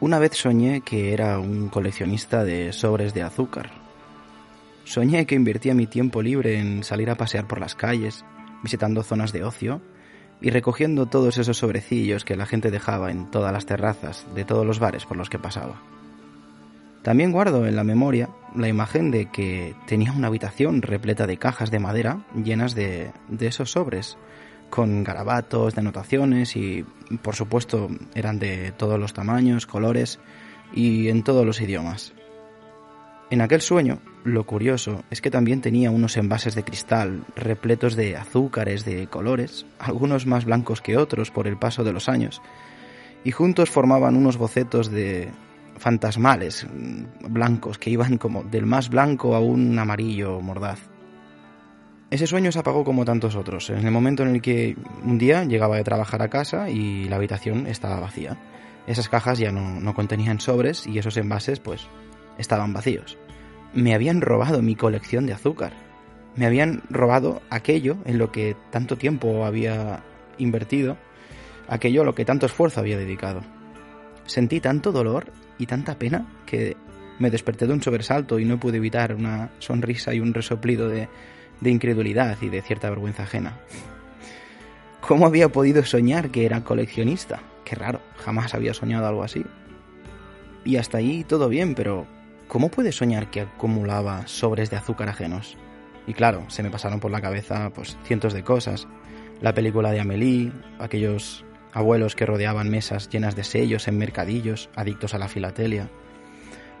Una vez soñé que era un coleccionista de sobres de azúcar. Soñé que invertía mi tiempo libre en salir a pasear por las calles, visitando zonas de ocio y recogiendo todos esos sobrecillos que la gente dejaba en todas las terrazas de todos los bares por los que pasaba. También guardo en la memoria la imagen de que tenía una habitación repleta de cajas de madera llenas de, de esos sobres, con garabatos, de anotaciones y, por supuesto, eran de todos los tamaños, colores y en todos los idiomas. En aquel sueño, lo curioso es que también tenía unos envases de cristal repletos de azúcares de colores, algunos más blancos que otros por el paso de los años, y juntos formaban unos bocetos de fantasmales mm, blancos que iban como del más blanco a un amarillo mordaz. Ese sueño se apagó como tantos otros, en el momento en el que un día llegaba de trabajar a casa y la habitación estaba vacía. Esas cajas ya no, no contenían sobres y esos envases pues estaban vacíos. Me habían robado mi colección de azúcar. Me habían robado aquello en lo que tanto tiempo había invertido, aquello a lo que tanto esfuerzo había dedicado. Sentí tanto dolor y tanta pena que me desperté de un sobresalto y no pude evitar una sonrisa y un resoplido de, de incredulidad y de cierta vergüenza ajena. ¿Cómo había podido soñar que era coleccionista? Qué raro, jamás había soñado algo así. Y hasta ahí todo bien, pero ¿cómo puede soñar que acumulaba sobres de azúcar ajenos? Y claro, se me pasaron por la cabeza pues cientos de cosas. La película de Amélie, aquellos abuelos que rodeaban mesas llenas de sellos en mercadillos, adictos a la filatelia.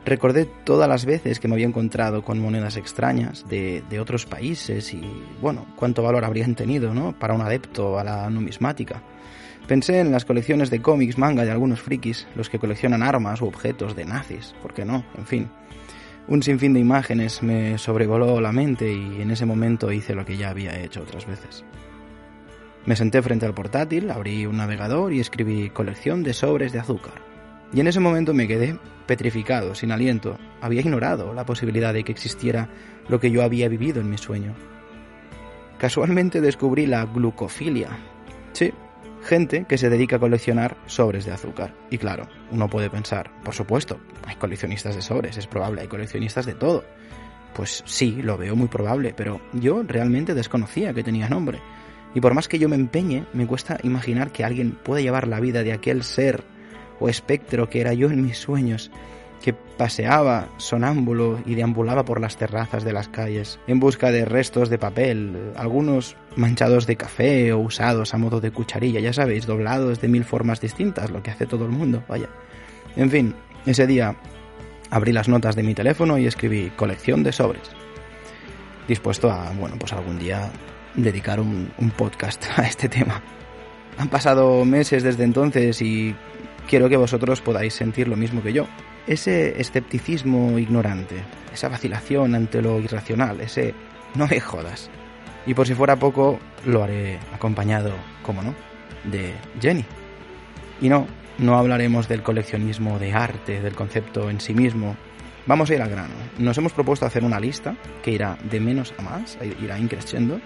Recordé todas las veces que me había encontrado con monedas extrañas de, otros países y, bueno, cuánto valor habrían tenido, ¿no? Para un adepto a la numismática. Pensé en las colecciones de cómics, manga de algunos frikis, los que coleccionan armas u objetos de nazis, ¿por qué no? En fin. Un sinfín de imágenes me sobrevoló la mente y en ese momento hice lo que ya había hecho otras veces. Me senté frente al portátil, abrí un navegador y escribí colección de sobres de azúcar. Y en ese momento me quedé petrificado, sin aliento. Había ignorado la posibilidad de que existiera lo que yo había vivido en mi sueño. Casualmente descubrí la glucofilia. Sí, gente que se dedica a coleccionar sobres de azúcar. Y claro, uno puede pensar, por supuesto, hay coleccionistas de sobres, es probable, hay coleccionistas de todo. Pues sí, lo veo muy probable, pero yo realmente desconocía que tenía nombre. Y por más que yo me empeñe, me cuesta imaginar que alguien pueda llevar la vida de aquel ser o espectro que era yo en mis sueños, que paseaba sonámbulo y deambulaba por las terrazas de las calles en busca de restos de papel, algunos manchados de café o usados a modo de cucharilla, ya sabéis, doblados de mil formas distintas, lo que hace todo el mundo, vaya. En fin, ese día abrí las notas de mi teléfono y escribí colección de sobres, dispuesto a, bueno, pues algún día dedicar un, un podcast a este tema. Han pasado meses desde entonces y quiero que vosotros podáis sentir lo mismo que yo. Ese escepticismo ignorante, esa vacilación ante lo irracional, ese no me jodas. Y por si fuera poco, lo haré acompañado, como no, de Jenny. Y no, no hablaremos del coleccionismo de arte, del concepto en sí mismo. Vamos a ir al grano. Nos hemos propuesto hacer una lista que irá de menos a más, irá increciendo,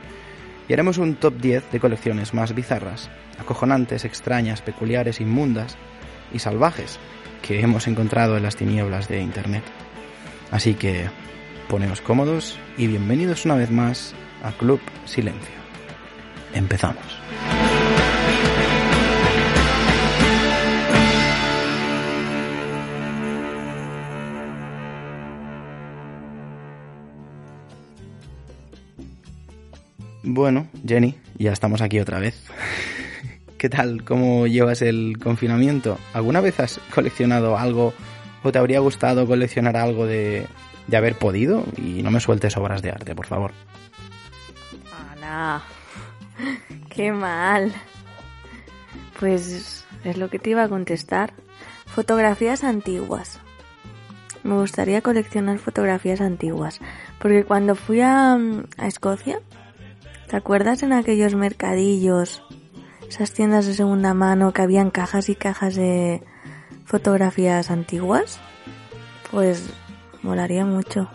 y haremos un top 10 de colecciones más bizarras, acojonantes, extrañas, peculiares, inmundas, y salvajes que hemos encontrado en las tinieblas de Internet. Así que poneos cómodos y bienvenidos una vez más a Club Silencio. Empezamos. Bueno, Jenny, ya estamos aquí otra vez. ¿Qué tal? ¿Cómo llevas el confinamiento? ¿Alguna vez has coleccionado algo o te habría gustado coleccionar algo de, haber podido? Y no me sueltes obras de arte, por favor. ¡Hala! ¡Qué mal! Pues es lo que te iba a contestar. Fotografías antiguas. Me gustaría coleccionar fotografías antiguas. Porque cuando fui a, a Escocia, ¿te acuerdas en aquellos mercadillos, esas tiendas de segunda mano que habían cajas y cajas de fotografías antiguas? Pues molaría mucho.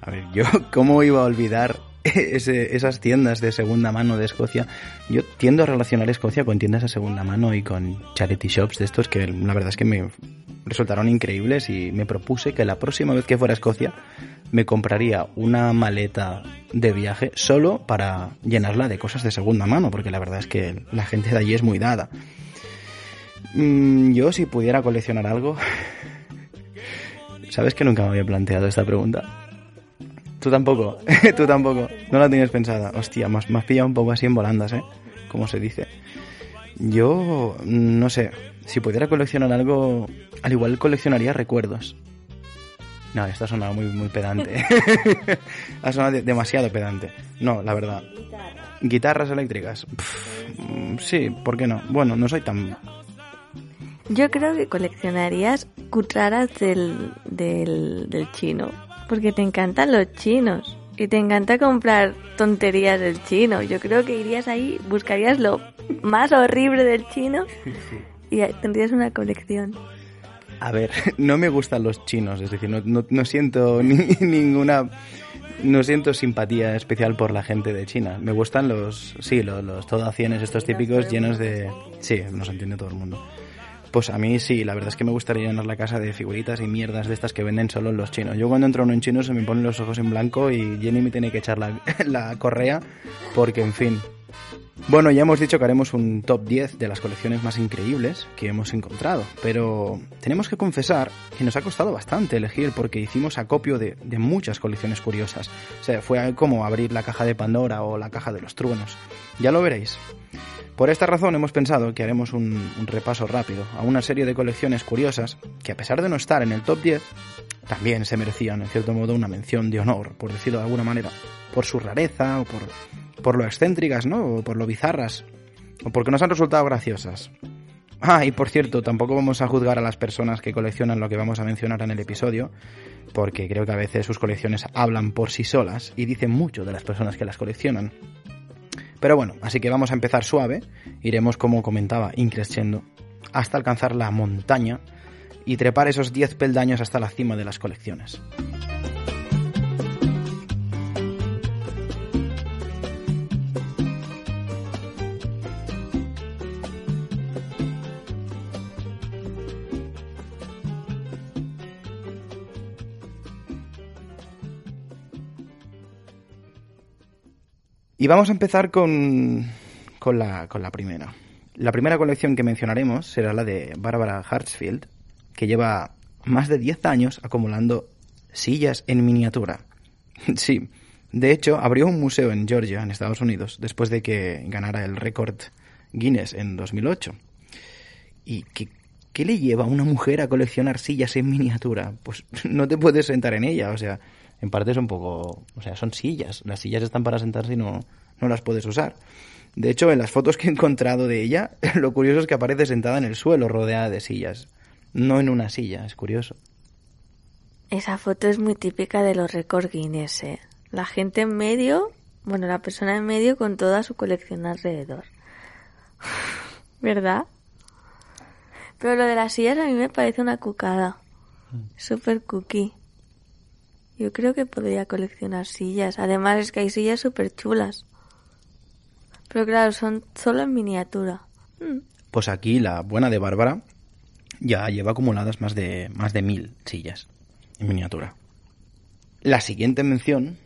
A ver, yo, ¿cómo iba a olvidar esas tiendas de segunda mano de Escocia? Yo tiendo a relacionar Escocia con tiendas de segunda mano y con charity shops de estos que la verdad es que me resultaron increíbles y me propuse que la próxima vez que fuera a Escocia me compraría una maleta de viaje solo para llenarla de cosas de segunda mano, porque la verdad es que la gente de allí es muy dada. Mm, Yo si pudiera coleccionar algo... ¿Sabes que nunca me había planteado esta pregunta? Tú tampoco, tú tampoco. No la tienes pensada. Hostia, me has, pillado un poco así en volandas, ¿eh? Como se dice. Yo, no sé, si pudiera coleccionar algo, al igual coleccionaría recuerdos. No, esto ha sonado muy, muy pedante. ha sonado de- demasiado pedante. No, la verdad. Guitarras eléctricas. Mm, sí, ¿por qué no? Bueno, no soy tan... Yo creo que coleccionarías cucharas del, del, del chino. Porque te encantan los chinos. Y te encanta comprar tonterías del chino. Yo creo que irías ahí, buscarías lo más horrible del chino y tendrías una colección. A ver, no me gustan los chinos, es decir, no, no- no siento ni- ninguna... No siento simpatía especial por la gente de China. Me gustan los, sí, los, los todacienes estos típicos llenos de... Sí, nos entiende todo el mundo. Pues a mí sí, la verdad es que me gustaría llenar la casa de figuritas y mierdas de estas que venden solo los chinos. Yo cuando entro en un chino se me ponen los ojos en blanco y Jenny me tiene que echar la, la correa porque, en fin. Bueno, ya hemos dicho que haremos un top 10 de las colecciones más increíbles que hemos encontrado, pero tenemos que confesar que nos ha costado bastante elegir porque hicimos acopio de, de muchas colecciones curiosas. O sea, fue como abrir la caja de Pandora o la caja de los truenos. Ya lo veréis. Por esta razón hemos pensado que haremos un, repaso rápido a una serie de colecciones curiosas que a pesar de no estar en el top 10, también se merecían en cierto modo una mención de honor, por decirlo de alguna manera, por su rareza o por, por lo excéntricas, ¿no? O por lo bizarras, o porque nos han resultado graciosas. Ah, y por cierto, tampoco vamos a juzgar a las personas que coleccionan lo que vamos a mencionar en el episodio, porque creo que a veces sus colecciones hablan por sí solas y dicen mucho de las personas que las coleccionan. Pero bueno, así que vamos a empezar suave, iremos como comentaba, increciendo, hasta alcanzar la montaña y trepar esos 10 peldaños hasta la cima de las colecciones. Y vamos a empezar con, con, la, con la primera. La primera colección que mencionaremos será la de Barbara Hartsfield, que lleva más de 10 años acumulando sillas en miniatura. Sí, de hecho, abrió un museo en Georgia, en Estados Unidos, después de que ganara el récord Guinness en 2008. ¿Y qué, qué le lleva a una mujer a coleccionar sillas en miniatura? Pues no te puedes sentar en ella, o sea, en parte es un poco... O sea, son sillas. Las sillas están para sentarse y no, no las puedes usar. De hecho, en las fotos que he encontrado de ella, lo curioso es que aparece sentada en el suelo, rodeada de sillas. No en una silla, es curioso. Esa foto es muy típica de los récords Guinness, ¿eh? La gente en medio, bueno, la persona en medio con toda su colección alrededor. ¿Verdad? Pero lo de las sillas a mí me parece una cucada. Super cookie. Yo creo que podría coleccionar sillas. Además es que hay sillas súper chulas. Pero claro, son solo en miniatura. Mm. Pues aquí la buena de Bárbara ya lleva acumuladas más de, más de mil sillas en miniatura. La siguiente mención,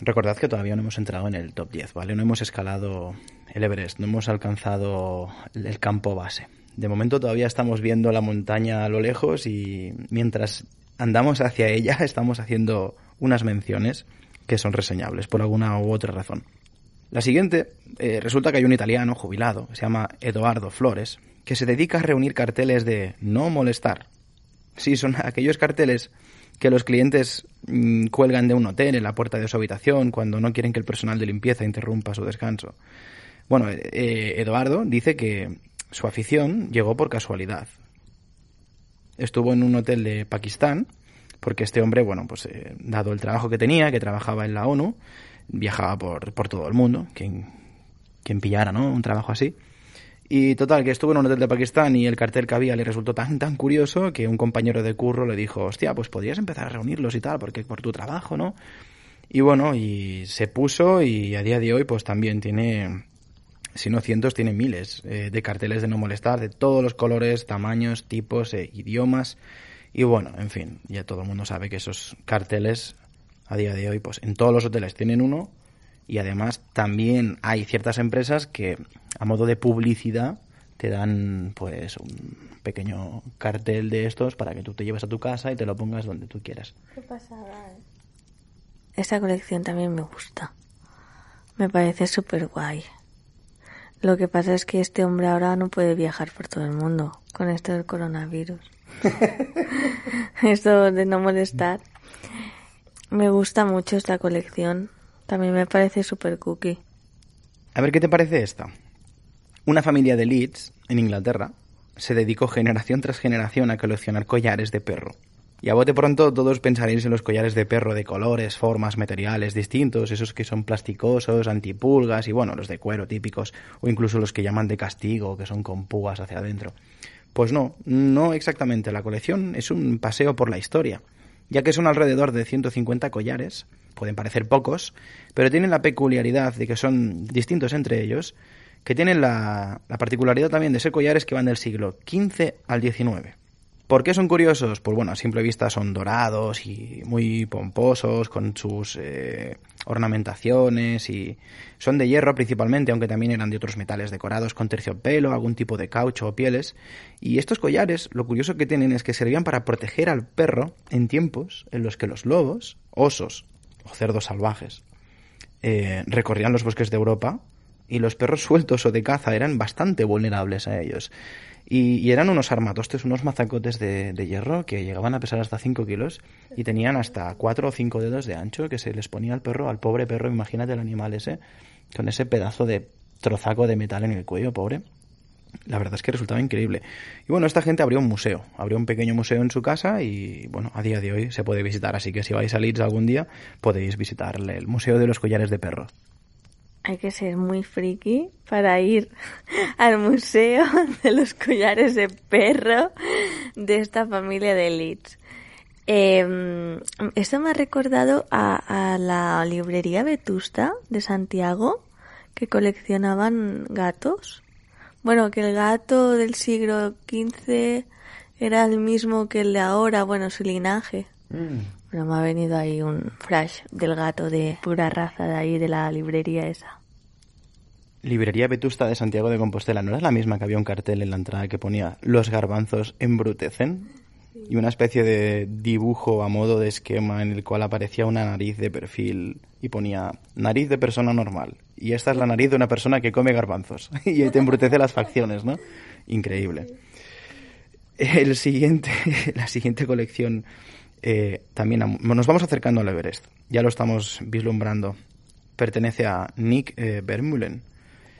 recordad que todavía no hemos entrado en el top 10, ¿vale? No hemos escalado el Everest, no hemos alcanzado el campo base. De momento todavía estamos viendo la montaña a lo lejos y mientras andamos hacia ella estamos haciendo unas menciones que son reseñables por alguna u otra razón. La siguiente, eh, resulta que hay un italiano jubilado, se llama Eduardo Flores, que se dedica a reunir carteles de no molestar. Sí, son aquellos carteles que los clientes mm, cuelgan de un hotel en la puerta de su habitación cuando no quieren que el personal de limpieza interrumpa su descanso. Bueno, eh, eh, Eduardo dice que su afición llegó por casualidad. Estuvo en un hotel de Pakistán porque este hombre, bueno, pues eh, dado el trabajo que tenía, que trabajaba en la ONU, viajaba por, por todo el mundo, quien, quien pillara, ¿no? Un trabajo así. Y total, que estuvo en un hotel de Pakistán y el cartel que había le resultó tan, tan curioso que un compañero de curro le dijo, hostia, pues podrías empezar a reunirlos y tal, porque por tu trabajo, ¿no? Y bueno, y se puso y a día de hoy pues también tiene, si no cientos, tiene miles eh, de carteles de no molestar, de todos los colores, tamaños, tipos, e idiomas. Y bueno, en fin, ya todo el mundo sabe que esos carteles a día de hoy, pues en todos los hoteles tienen uno y además también hay ciertas empresas que a modo de publicidad te dan pues un pequeño cartel de estos para que tú te lleves a tu casa y te lo pongas donde tú quieras. Qué pasada, ¿eh? Esta colección también me gusta. Me parece súper guay. Lo que pasa es que este hombre ahora no puede viajar por todo el mundo con esto del coronavirus. esto de no molestar. Me gusta mucho esta colección. También me parece súper cookie. A ver qué te parece esta. Una familia de Leeds, en Inglaterra, se dedicó generación tras generación a coleccionar collares de perro. Y a bote pronto todos pensaréis en los collares de perro de colores, formas, materiales distintos, esos que son plasticosos, antipulgas y bueno, los de cuero típicos, o incluso los que llaman de castigo, que son con púas hacia adentro. Pues no, no exactamente. La colección es un paseo por la historia, ya que son alrededor de 150 collares, pueden parecer pocos, pero tienen la peculiaridad de que son distintos entre ellos, que tienen la, la particularidad también de ser collares que van del siglo XV al XIX. ¿Por qué son curiosos? Pues bueno, a simple vista son dorados y muy pomposos, con sus eh, ornamentaciones y son de hierro principalmente, aunque también eran de otros metales decorados con terciopelo, algún tipo de caucho o pieles. Y estos collares, lo curioso que tienen es que servían para proteger al perro en tiempos en los que los lobos, osos o cerdos salvajes eh, recorrían los bosques de Europa y los perros sueltos o de caza eran bastante vulnerables a ellos. Y, eran unos armatostes, unos mazacotes de, hierro que llegaban a pesar hasta 5 kilos y tenían hasta 4 o 5 dedos de ancho que se les ponía al perro, al pobre perro, imagínate el animal ese, con ese pedazo de trozaco de metal en el cuello, pobre. La verdad es que resultaba increíble. Y bueno, esta gente abrió un museo, abrió un pequeño museo en su casa y bueno, a día de hoy se puede visitar, así que si vais a Leeds algún día podéis visitarle el Museo de los Collares de Perro hay que ser muy friki para ir al museo de los collares de perro de esta familia de Leeds. Eh, esto me ha recordado a, a, la librería Vetusta de Santiago que coleccionaban gatos. Bueno, que el gato del siglo XV era el mismo que el de ahora, bueno, su linaje. Mm. Pero me ha venido ahí un flash del gato de pura raza de ahí de la librería esa. Librería Vetusta de Santiago de Compostela, ¿no era la misma que había un cartel en la entrada que ponía Los garbanzos embrutecen? Y una especie de dibujo a modo de esquema en el cual aparecía una nariz de perfil y ponía nariz de persona normal. Y esta es la nariz de una persona que come garbanzos. y te embrutece las facciones, ¿no? Increíble. El siguiente, la siguiente colección eh, también nos vamos acercando al Everest. Ya lo estamos vislumbrando. Pertenece a Nick eh,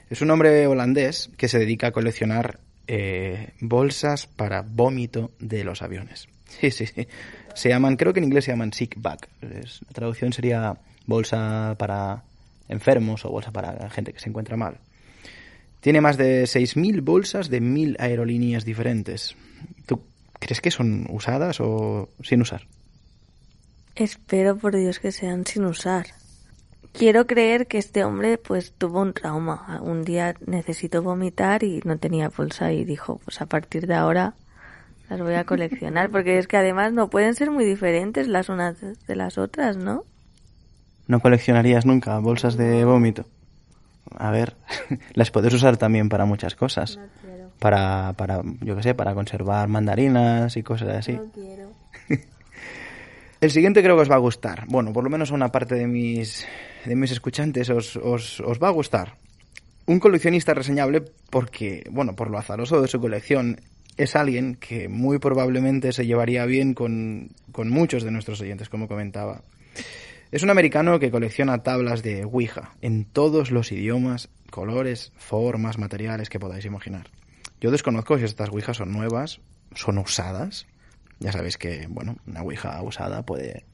es un hombre holandés que se dedica a coleccionar eh, bolsas para vómito de los aviones. Sí, sí, sí. Se llaman, creo que en inglés se llaman sick bag. la traducción sería bolsa para enfermos o bolsa para gente que se encuentra mal. Tiene más de 6.000 bolsas de 1.000 aerolíneas diferentes. ¿Tú crees que son usadas o sin usar? Espero por Dios que sean sin usar. Quiero creer que este hombre pues tuvo un trauma. Un día necesitó vomitar y no tenía bolsa y dijo, pues a partir de ahora las voy a coleccionar porque es que además no pueden ser muy diferentes las unas de las otras, ¿no? No coleccionarías nunca bolsas de vómito. A ver, las puedes usar también para muchas cosas. No quiero. Para, para, yo qué sé, para conservar mandarinas y cosas así. No quiero. El siguiente creo que os va a gustar. Bueno, por lo menos a una parte de mis, de mis escuchantes os, os, os va a gustar. Un coleccionista reseñable porque, bueno, por lo azaroso de su colección, es alguien que muy probablemente se llevaría bien con, con muchos de nuestros oyentes, como comentaba. Es un americano que colecciona tablas de Ouija en todos los idiomas, colores, formas, materiales que podáis imaginar. Yo desconozco si estas Ouijas son nuevas, son usadas. Ya sabéis que, bueno, una Ouija usada puede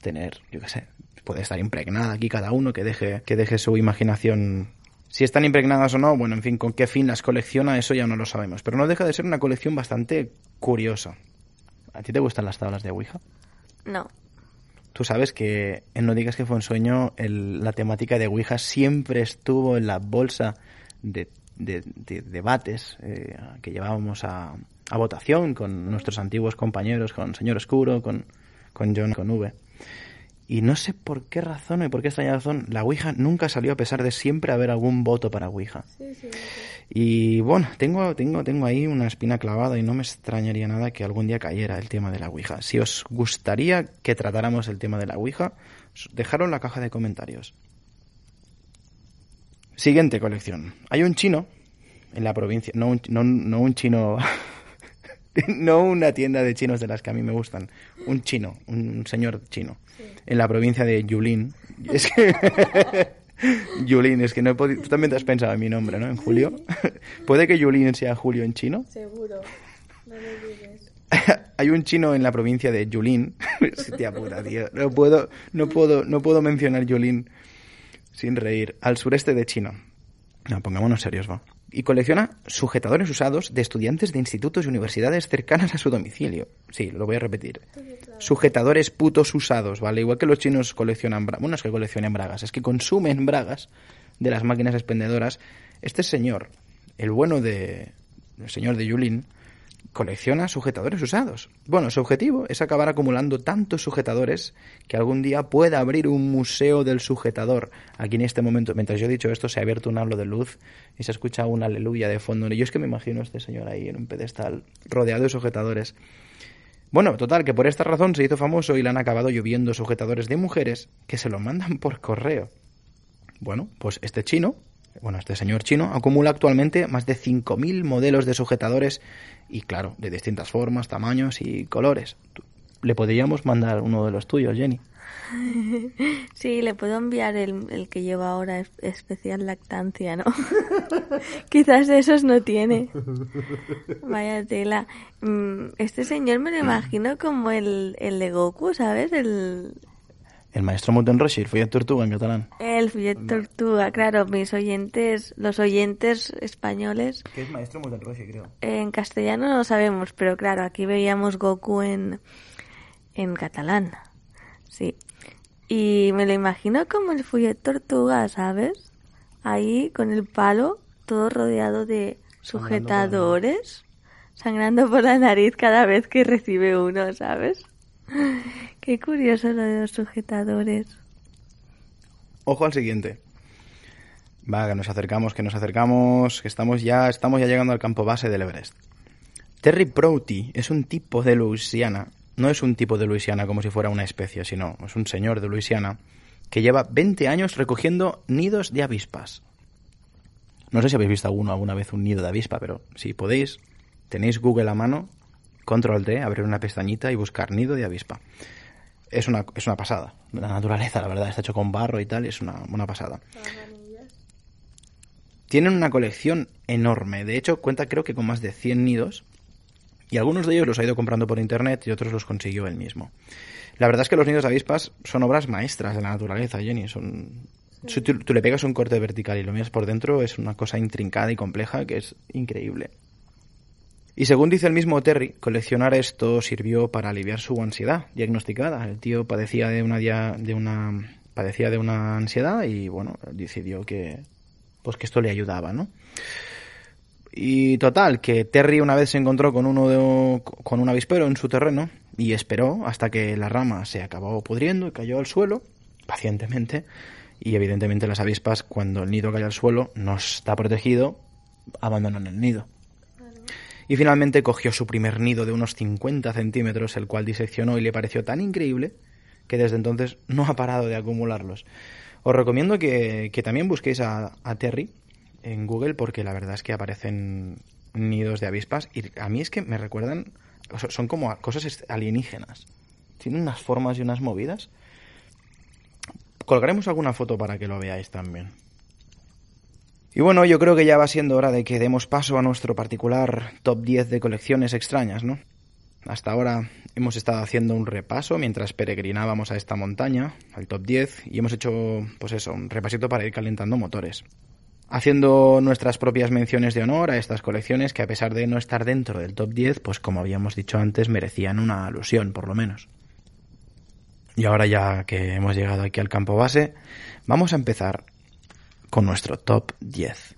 tener, yo qué sé, puede estar impregnada aquí cada uno que deje, que deje su imaginación. Si están impregnadas o no, bueno, en fin, con qué fin las colecciona, eso ya no lo sabemos. Pero no deja de ser una colección bastante curiosa. ¿A ti te gustan las tablas de Ouija? No. Tú sabes que en No digas que fue un sueño, el- la temática de Ouija siempre estuvo en la bolsa de, de- de debates eh, que llevábamos a, a votación con nuestros antiguos compañeros, con Señor Oscuro, con, con John, con V. Y no sé por qué razón y por qué extraña razón, la Ouija nunca salió a pesar de siempre haber algún voto para Ouija. Y bueno, tengo, tengo, tengo ahí una espina clavada y no me extrañaría nada que algún día cayera el tema de la Ouija. Si os gustaría que tratáramos el tema de la Ouija, dejadlo en la caja de comentarios. Siguiente colección. Hay un chino en la provincia, no un, no, no un chino, no una tienda de chinos de las que a mí me gustan, un chino, un señor chino, en la provincia de Yulin. Es que... Yulin, es que no he podido... Tú también te has pensado en mi nombre, ¿no? En Julio. ¿Puede que Yulin sea Julio en chino? Seguro. No lo dices. Hay un chino en la provincia de Yulin. Hostia puta, tío. No puedo, no puedo, no puedo mencionar Yulin sin reír. Al sureste de China. No, pongámonos serios, va. Y colecciona sujetadores usados de estudiantes de institutos y universidades cercanas a su domicilio. Sí, lo voy a repetir. Sujetadores putos usados, ¿vale? Igual que los chinos coleccionan bragas. Bueno, no es que coleccionen bragas, es que consumen bragas de las máquinas expendedoras. Este señor, el bueno de. El señor de Yulin, colecciona sujetadores usados. Bueno, su objetivo es acabar acumulando tantos sujetadores que algún día pueda abrir un museo del sujetador. Aquí en este momento, mientras yo he dicho esto, se ha abierto un halo de luz y se escucha un aleluya de fondo. Y yo es que me imagino a este señor ahí en un pedestal, rodeado de sujetadores. Bueno, total, que por esta razón se hizo famoso y le han acabado lloviendo sujetadores de mujeres que se lo mandan por correo. Bueno, pues este chino, bueno, este señor chino, acumula actualmente más de 5.000 modelos de sujetadores y, claro, de distintas formas, tamaños y colores. Le podríamos mandar uno de los tuyos, Jenny. Sí, le puedo enviar el, el que lleva ahora es- especial lactancia, ¿no? Quizás de esos no tiene. Vaya tela. Mm, Este señor me lo imagino como el, el de Goku, ¿sabes? El, El maestro el follet tortuga en catalán. el Fillet Tortuga. Claro, mis oyentes, los oyentes españoles, Que es maestro creo. en castellano no lo sabemos, pero claro, aquí veíamos Goku en, en catalán. Sí. Y me lo imagino como el Fillet Tortuga, ¿sabes? Ahí con el palo, todo rodeado de sujetadores, sangrando por la nariz cada vez que recibe uno, ¿sabes? Qué curioso lo de los sujetadores. Ojo al siguiente. Va, que nos acercamos, que nos acercamos, que estamos ya, estamos ya llegando al campo base del Everest. Terry Prouty es un tipo de Luisiana, no es un tipo de Luisiana como si fuera una especie, sino es un señor de Luisiana que lleva 20 años recogiendo nidos de avispas. No sé si habéis visto alguno alguna vez un nido de avispa, pero si podéis, tenéis Google a mano, control D, abrir una pestañita y buscar nido de avispa. Es una, es una pasada. La naturaleza, la verdad, está hecho con barro y tal, y es una, una pasada. Tienen una colección enorme. De hecho, cuenta creo que con más de 100 nidos. Y algunos de ellos los ha ido comprando por internet y otros los consiguió él mismo. La verdad es que los nidos de avispas son obras maestras de la naturaleza, Jenny. Son... Si tú, tú le pegas un corte vertical y lo miras por dentro, es una cosa intrincada y compleja que es increíble. Y según dice el mismo Terry, coleccionar esto sirvió para aliviar su ansiedad diagnosticada. El tío padecía de una, de una padecía de una ansiedad y bueno, decidió que pues que esto le ayudaba, ¿no? Y total, que Terry una vez se encontró con uno de, con un avispero en su terreno y esperó hasta que la rama se acabó pudriendo y cayó al suelo, pacientemente, y evidentemente las avispas cuando el nido cae al suelo no está protegido, abandonan el nido. Y finalmente cogió su primer nido de unos 50 centímetros, el cual diseccionó y le pareció tan increíble que desde entonces no ha parado de acumularlos. Os recomiendo que, también busquéis a, a Terry en Google porque la verdad es que aparecen nidos de avispas y a mí es que me recuerdan, son como cosas alienígenas. Tienen unas formas y unas movidas. Colgaremos alguna foto para que lo veáis también. Y bueno, yo creo que ya va siendo hora de que demos paso a nuestro particular top 10 de colecciones extrañas, ¿no? Hasta ahora hemos estado haciendo un repaso mientras peregrinábamos a esta montaña, al top 10, y hemos hecho, pues eso, un repasito para ir calentando motores haciendo nuestras propias menciones de honor a estas colecciones que a pesar de no estar dentro del top 10, pues como habíamos dicho antes, merecían una alusión, por lo menos. Y ahora ya que hemos llegado aquí al campo base, vamos a empezar con nuestro top 10.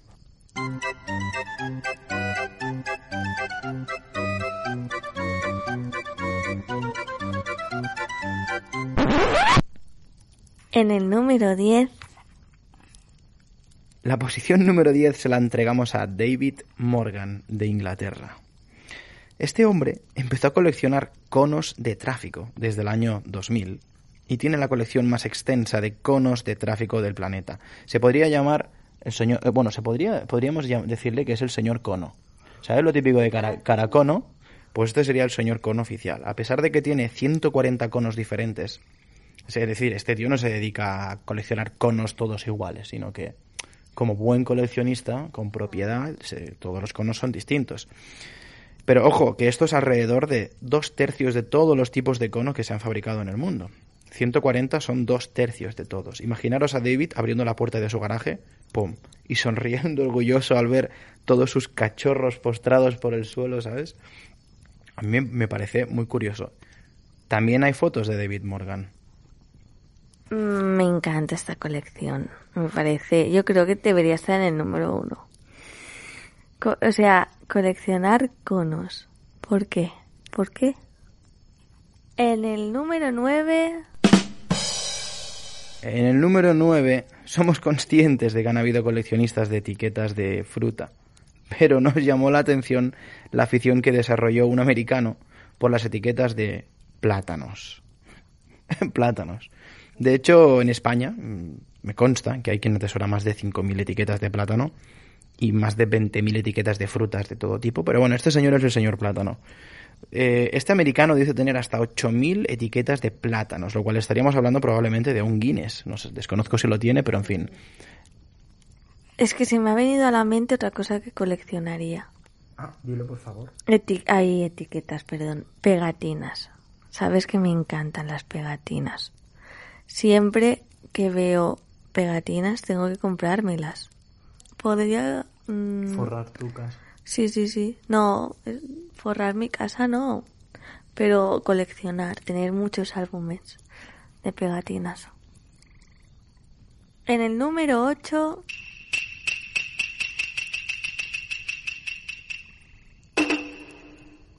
En el número 10 la posición número 10 se la entregamos a David Morgan de Inglaterra. Este hombre empezó a coleccionar conos de tráfico desde el año 2000 y tiene la colección más extensa de conos de tráfico del planeta. Se podría llamar el señor, eh, bueno, se podría, podríamos decirle que es el señor cono. ¿Sabes lo típico de cara, caracono? Pues este sería el señor cono oficial. A pesar de que tiene 140 conos diferentes, es decir, este tío no se dedica a coleccionar conos todos iguales, sino que como buen coleccionista, con propiedad, todos los conos son distintos. Pero ojo, que esto es alrededor de dos tercios de todos los tipos de cono que se han fabricado en el mundo. 140 son dos tercios de todos. Imaginaros a David abriendo la puerta de su garaje, ¡pum! Y sonriendo orgulloso al ver todos sus cachorros postrados por el suelo, ¿sabes? A mí me parece muy curioso. También hay fotos de David Morgan. Mm, me encanta esta colección. Me parece. Yo creo que debería estar en el número uno. o sea, coleccionar conos. ¿Por qué? ¿Por qué? En el número nueve. En el número nueve somos conscientes de que han habido coleccionistas de etiquetas de fruta, pero nos llamó la atención la afición que desarrolló un americano por las etiquetas de plátanos. plátanos. De hecho, en España mm, me consta que hay quien atesora más de 5.000 etiquetas de plátano y más de 20.000 etiquetas de frutas de todo tipo. Pero bueno, este señor es el señor plátano. Eh, este americano dice tener hasta 8.000 etiquetas de plátanos, lo cual estaríamos hablando probablemente de un Guinness. No sé, desconozco si lo tiene, pero en fin. Es que se me ha venido a la mente otra cosa que coleccionaría. Ah, dilo por favor. hay etiquetas, perdón. Pegatinas. Sabes que me encantan las pegatinas. Siempre que veo pegatinas tengo que comprármelas. Podría... Mm, Forrar tu casa. Sí, sí, sí. No, forrar mi casa no. Pero coleccionar, tener muchos álbumes de pegatinas. En el número 8...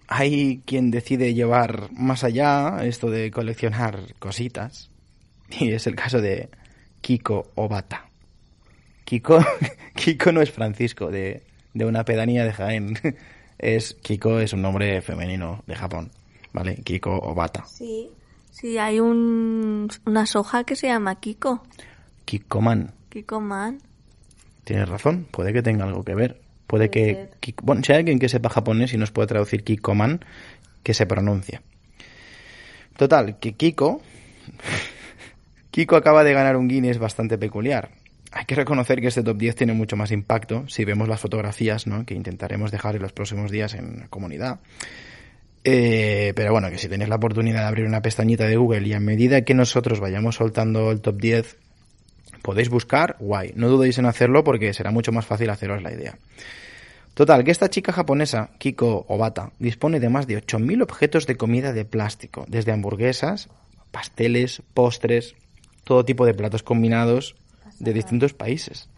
Hay quien decide llevar más allá esto de coleccionar cositas y es el caso de Kiko Obata. Kiko, Kiko no es Francisco, de, una pedanía de Jaén. Es, Kiko es un nombre femenino de Japón, ¿vale? Kiko Obata. Sí, sí, hay un, una soja que se llama Kiko. Kikoman. Kikoman. Tienes razón, puede que tenga algo que ver. Puede, que... bueno, si hay alguien que sepa japonés y nos puede traducir Kikoman, que se pronuncia. Total, que Kiko Kiko acaba de ganar un Guinness bastante peculiar. Hay que reconocer que este top 10 tiene mucho más impacto si vemos las fotografías ¿no? que intentaremos dejar en los próximos días en la comunidad. Eh, pero bueno, que si tenéis la oportunidad de abrir una pestañita de Google y a medida que nosotros vayamos soltando el top 10, podéis buscar, guay. No dudéis en hacerlo porque será mucho más fácil haceros la idea. Total, que esta chica japonesa, Kiko Obata, dispone de más de 8.000 objetos de comida de plástico, desde hamburguesas, pasteles, postres, todo tipo de platos combinados de distintos países.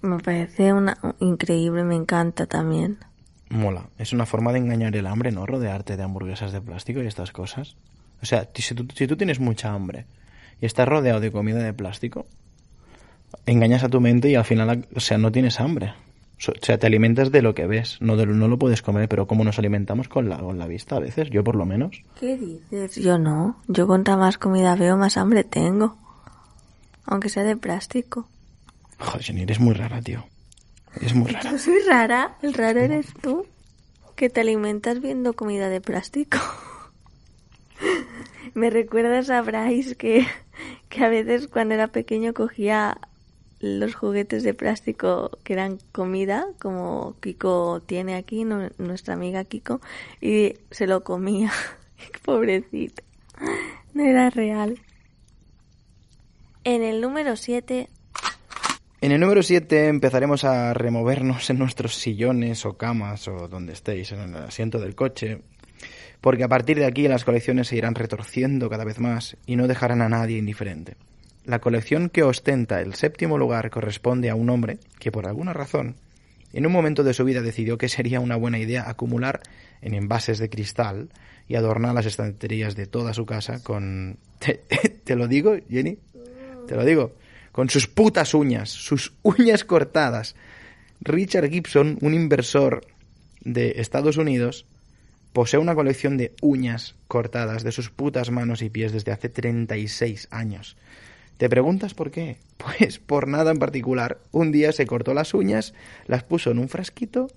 Me parece una, increíble, me encanta también. Mola. Es una forma de engañar el hambre, ¿no? Rodearte de hamburguesas de plástico y estas cosas. O sea, si tú, si tú tienes mucha hambre y estás rodeado de comida de plástico, engañas a tu mente y al final, o sea, no tienes hambre. O sea, te alimentas de lo que ves, no, de, lo- no lo puedes comer, pero como nos alimentamos con la, con la vista a veces, yo por lo menos. ¿Qué dices? Yo no. Yo cuanta más comida veo, más hambre tengo. Aunque sea de plástico. Joder, Jenny, eres muy rara, tío. Eres muy rara. Yo soy rara. El raro eres tú. Que te alimentas viendo comida de plástico. Me recuerdas a Bryce que, que a veces cuando era pequeño cogía los juguetes de plástico que eran comida, como Kiko tiene aquí, nu- nuestra amiga Kiko, y se lo comía. Pobrecito. No era real. En el número 7 En el número 7 empezaremos a removernos en nuestros sillones o camas o donde estéis, en el asiento del coche, porque a partir de aquí las colecciones se irán retorciendo cada vez más y no dejarán a nadie indiferente. La colección que ostenta el séptimo lugar corresponde a un hombre que por alguna razón en un momento de su vida decidió que sería una buena idea acumular en envases de cristal y adornar las estanterías de toda su casa con... ¿Te, te lo digo, Jenny? Te lo digo. Con sus putas uñas, sus uñas cortadas. Richard Gibson, un inversor de Estados Unidos, posee una colección de uñas cortadas de sus putas manos y pies desde hace 36 años. ¿Te preguntas por qué? Pues por nada en particular. Un día se cortó las uñas, las puso en un frasquito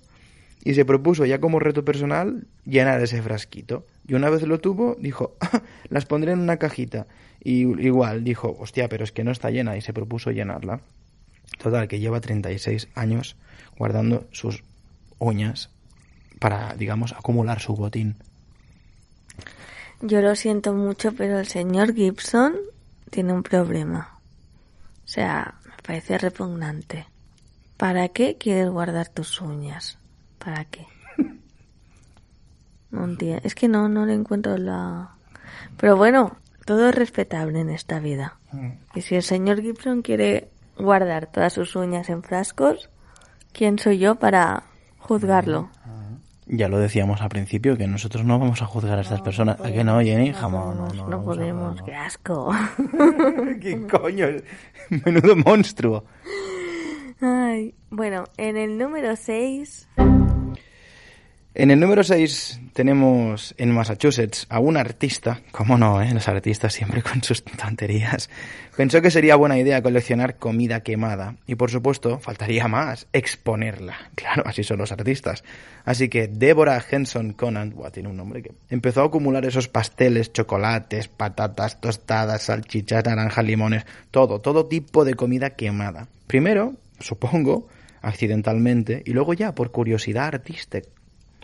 y se propuso ya como reto personal llenar ese frasquito. Y una vez lo tuvo, dijo, "Ah, las pondré en una cajita. Y igual dijo, hostia, pero es que no está llena y se propuso llenarla. Total, que lleva 36 años guardando sus uñas para, digamos, acumular su botín. Yo lo siento mucho, pero el señor Gibson tiene un problema. O sea, me parece repugnante. ¿Para qué quieres guardar tus uñas? ¿Para qué? No entiendo. Es que no, no le encuentro la... Pero bueno, todo es respetable en esta vida. Y si el señor Gibson quiere guardar todas sus uñas en frascos, ¿quién soy yo para juzgarlo? Ya lo decíamos al principio, que nosotros no vamos a juzgar a estas personas. ¿A qué no, Jenny? No, no, No, a- podemos, no. qué asco. ¿Qué coño? Menudo monstruo. Ay, bueno, en el número 6 En el número 6 tenemos en Massachusetts a un artista, cómo no, ¿eh? los artistas siempre con sus tonterías, pensó que sería buena idea coleccionar comida quemada y por supuesto faltaría más, exponerla. Claro, así son los artistas. Así que Deborah Henson Conant, buah, tiene un nombre que empezó a acumular esos pasteles, chocolates, patatas, tostadas, salchichas, naranjas, limones, todo, todo tipo de comida quemada. Primero, supongo, accidentalmente y luego ya por curiosidad artística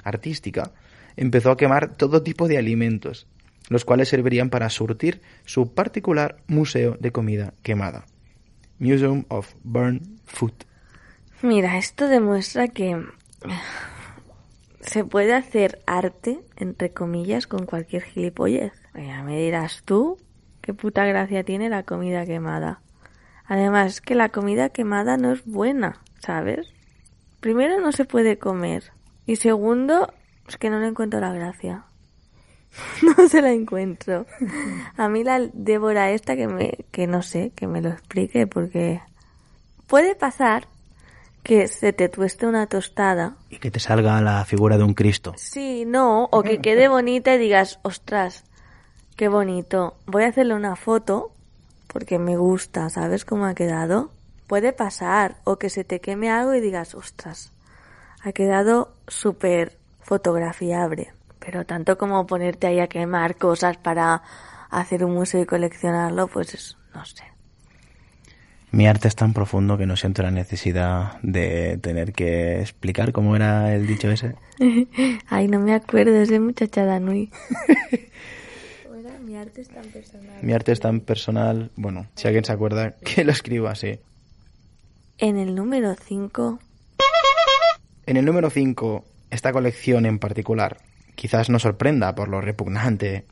artística, empezó a quemar todo tipo de alimentos, los cuales servirían para surtir su particular museo de comida quemada. Museum of Burned Food. Mira, esto demuestra que se puede hacer arte, entre comillas, con cualquier gilipollez. Ya me dirás tú qué puta gracia tiene la comida quemada. Además, que la comida quemada no es buena, ¿sabes? Primero, no se puede comer. Y segundo, es que no le encuentro la gracia. No se la encuentro. A mí la Débora esta que me, que no sé, que me lo explique porque puede pasar que se te tueste una tostada. Y que te salga la figura de un Cristo. Sí, no, o que quede bonita y digas, ostras, qué bonito. Voy a hacerle una foto porque me gusta, ¿sabes cómo ha quedado? Puede pasar, o que se te queme algo y digas, ostras, ha quedado súper fotografiable. Pero tanto como ponerte ahí a quemar cosas para hacer un museo y coleccionarlo, pues es- no sé. Mi arte es tan profundo que no siento la necesidad de tener que explicar cómo era el dicho ese. Ay, no me acuerdo, es de muchachada Nui. Mi arte es tan personal. Mi arte es tan personal, bueno, si alguien se acuerda, que lo escriba así. En el número 5 En el número 5, esta colección en particular quizás nos sorprenda por lo repugnante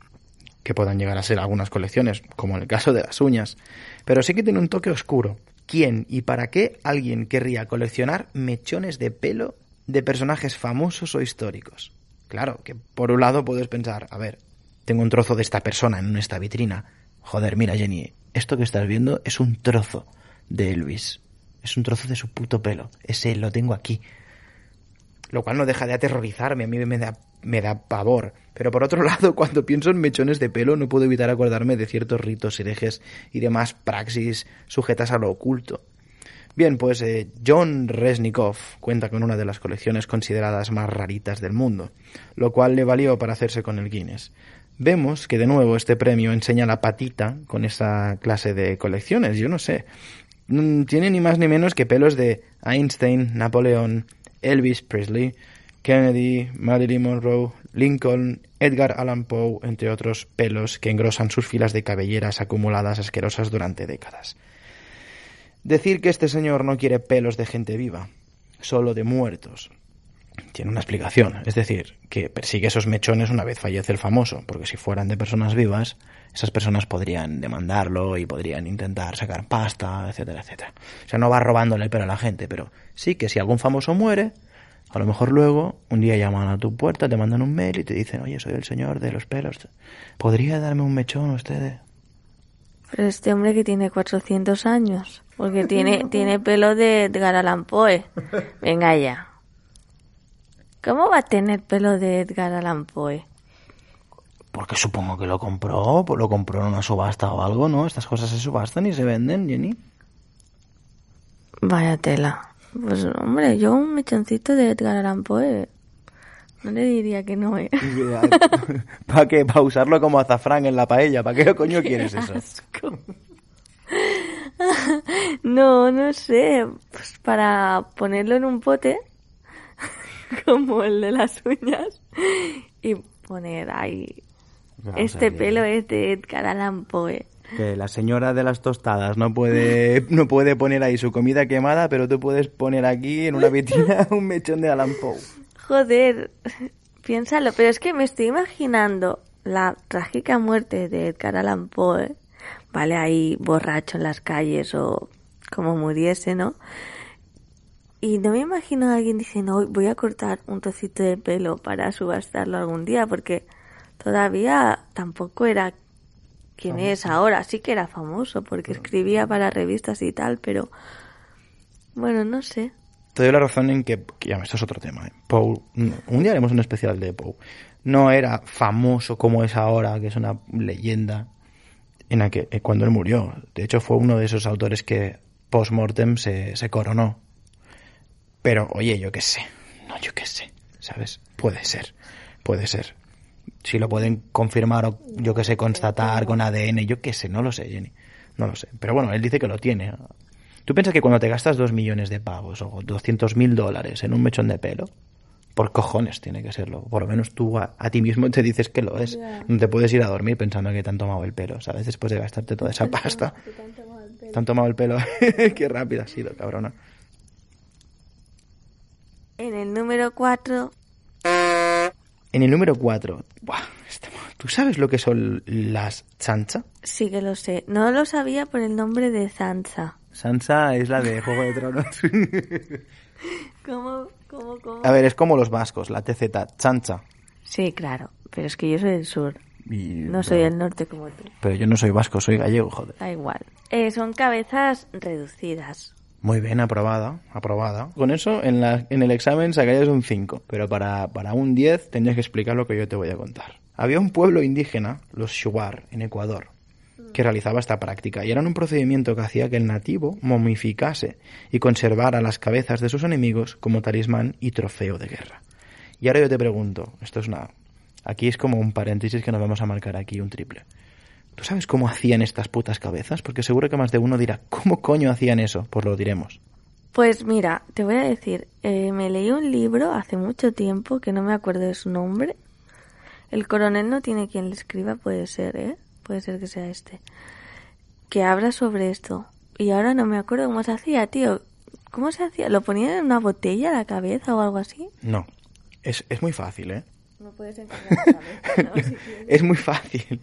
que puedan llegar a ser algunas colecciones, como en el caso de las uñas, pero sí que tiene un toque oscuro. ¿Quién y para qué alguien querría coleccionar mechones de pelo de personajes famosos o históricos? Claro, que por un lado puedes pensar, a ver, tengo un trozo de esta persona en esta vitrina. Joder, mira Jenny, esto que estás viendo es un trozo de Elvis. Es un trozo de su puto pelo. Ese lo tengo aquí. Lo cual no deja de aterrorizarme, a mí me da, me da pavor. Pero por otro lado, cuando pienso en mechones de pelo, no puedo evitar acordarme de ciertos ritos, herejes y demás praxis sujetas a lo oculto. Bien, pues eh, John Resnikov cuenta con una de las colecciones consideradas más raritas del mundo, lo cual le valió para hacerse con el Guinness. Vemos que de nuevo este premio enseña la patita con esa clase de colecciones, yo no sé. Mm, tiene ni más ni menos que pelos de Einstein, Napoleón, Elvis Presley, Kennedy, Marilyn Monroe, Lincoln, Edgar Allan Poe, entre otros pelos que engrosan sus filas de cabelleras acumuladas asquerosas durante décadas. Decir que este señor no quiere pelos de gente viva, solo de muertos, tiene una explicación. Es decir, que persigue esos mechones una vez fallece el famoso, porque si fueran de personas vivas, esas personas podrían demandarlo y podrían intentar sacar pasta, etcétera, etcétera. O sea, no va robándole el pelo a la gente, pero sí que si algún famoso muere, a lo mejor luego un día llaman a tu puerta, te mandan un mail y te dicen, oye, soy el señor de los pelos. ¿Podría darme un mechón usted? Pero este hombre que tiene 400 años, porque tiene, tiene pelo de Edgar Allan Poe. Venga ya. ¿Cómo va a tener pelo de Edgar Allan Poe? Porque supongo que lo compró, pues lo compró en una subasta o algo, ¿no? Estas cosas se subastan y se venden, Jenny. Vaya tela. Pues hombre, yo un mechoncito de Edgar Allan Poe no le diría que no, ¿eh? ¿Para qué? ¿Para usarlo como azafrán en la paella? ¿Para qué coño quieres eso? No, no sé. Pues para ponerlo en un pote, como el de las uñas, y poner ahí. Este pelo es de Edgar Allan Poe. Que la señora de las tostadas no puede, no puede poner ahí su comida quemada, pero tú puedes poner aquí en una vitrina un mechón de Allan Poe. Joder, piénsalo, pero es que me estoy imaginando la trágica muerte de Edgar Allan Poe, vale, ahí borracho en las calles o como muriese, ¿no? Y no me imagino a alguien diciendo, hoy voy a cortar un trocito de pelo para subastarlo algún día, porque todavía tampoco era quien es ahora. Sí que era famoso, porque escribía para revistas y tal, pero bueno, no sé. Te doy la razón en que, ya, esto es otro tema. ¿eh? Poe, un día haremos un especial de Poe. No era famoso como es ahora, que es una leyenda en la que eh, cuando él murió. De hecho, fue uno de esos autores que post-mortem se, se coronó. Pero, oye, yo qué sé. No, yo qué sé. ¿Sabes? Puede ser. Puede ser. Si lo pueden confirmar o, yo qué sé, constatar con ADN, yo qué sé, no lo sé, Jenny. No lo sé. Pero bueno, él dice que lo tiene. ¿Tú piensas que cuando te gastas dos millones de pavos o doscientos mil dólares en un mechón de pelo, por cojones tiene que serlo? Por lo menos tú a, ti mismo te dices que lo es. No te puedes ir a dormir pensando que te han tomado el pelo, ¿sabes? Después de gastarte toda esa pasta. Te han tomado el pelo. Qué rápido ha sido, cabrona. En el número 4. En el número 4. ¿Tú sabes lo que son las chancha? Sí que lo sé. No lo sabía por el nombre de Sansa. Sansa es la de Juego de Tronos. ¿Cómo, cómo, cómo? A ver, es como los vascos, la TZ, chancha. Sí, claro, pero es que yo soy del sur. no soy del norte como tú. Pero yo no soy vasco, soy gallego, joder. Da igual. Eh, son cabezas reducidas. Muy bien, aprobada, aprobada. Con eso, en, la, en el examen sacarías un 5, pero para, para un 10 tenías que explicar lo que yo te voy a contar. Había un pueblo indígena, los Shuar, en Ecuador, que realizaba esta práctica y era un procedimiento que hacía que el nativo momificase y conservara las cabezas de sus enemigos como talismán y trofeo de guerra. Y ahora yo te pregunto, esto es una... Aquí es como un paréntesis que nos vamos a marcar aquí un triple. ¿Tú sabes cómo hacían estas putas cabezas? Porque seguro que más de uno dirá, ¿cómo coño hacían eso? Pues lo diremos. Pues mira, te voy a decir, eh, me leí un libro hace mucho tiempo que no me acuerdo de su nombre. El coronel no tiene quien le escriba, puede ser, ¿eh? puede ser que sea este, que habla sobre esto. Y ahora no me acuerdo cómo se hacía, tío. ¿Cómo se hacía? ¿Lo ponían en una botella a la cabeza o algo así? No, es, es muy fácil, ¿eh? No puedes encargar la cabeza, es muy fácil.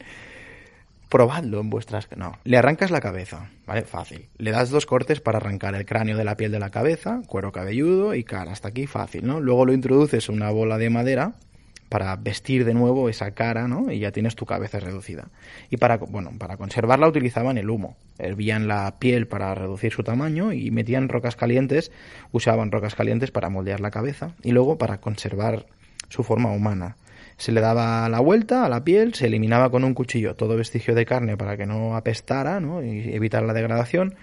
Probadlo en vuestras... No, le arrancas la cabeza, ¿vale? Fácil. Le das dos cortes para arrancar el cráneo de la piel de la cabeza, cuero cabelludo y cara. Hasta aquí fácil, ¿no? Luego lo introduces en una bola de madera para vestir de nuevo esa cara, ¿no? Y ya tienes tu cabeza reducida. Y para, bueno, para conservarla utilizaban el humo. Hervían la piel para reducir su tamaño y metían rocas calientes, usaban rocas calientes para moldear la cabeza y luego para conservar su forma humana. Se le daba la vuelta a la piel, se eliminaba con un cuchillo todo vestigio de carne para que no apestara, ¿no? Y evitar la degradación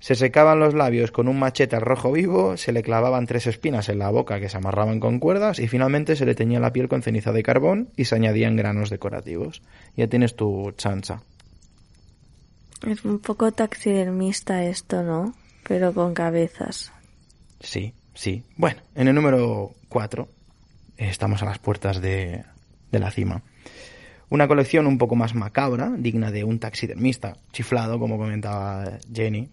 se secaban los labios con un machete al rojo vivo, se le clavaban tres espinas en la boca que se amarraban con cuerdas y finalmente se le teñía la piel con ceniza de carbón y se añadían granos decorativos. Ya tienes tu chancha. Es un poco taxidermista esto, ¿no? Pero con cabezas. Sí, sí. Bueno, en el número 4 estamos a las puertas de, de la cima. Una colección un poco más macabra, digna de un taxidermista, chiflado, como comentaba Jenny,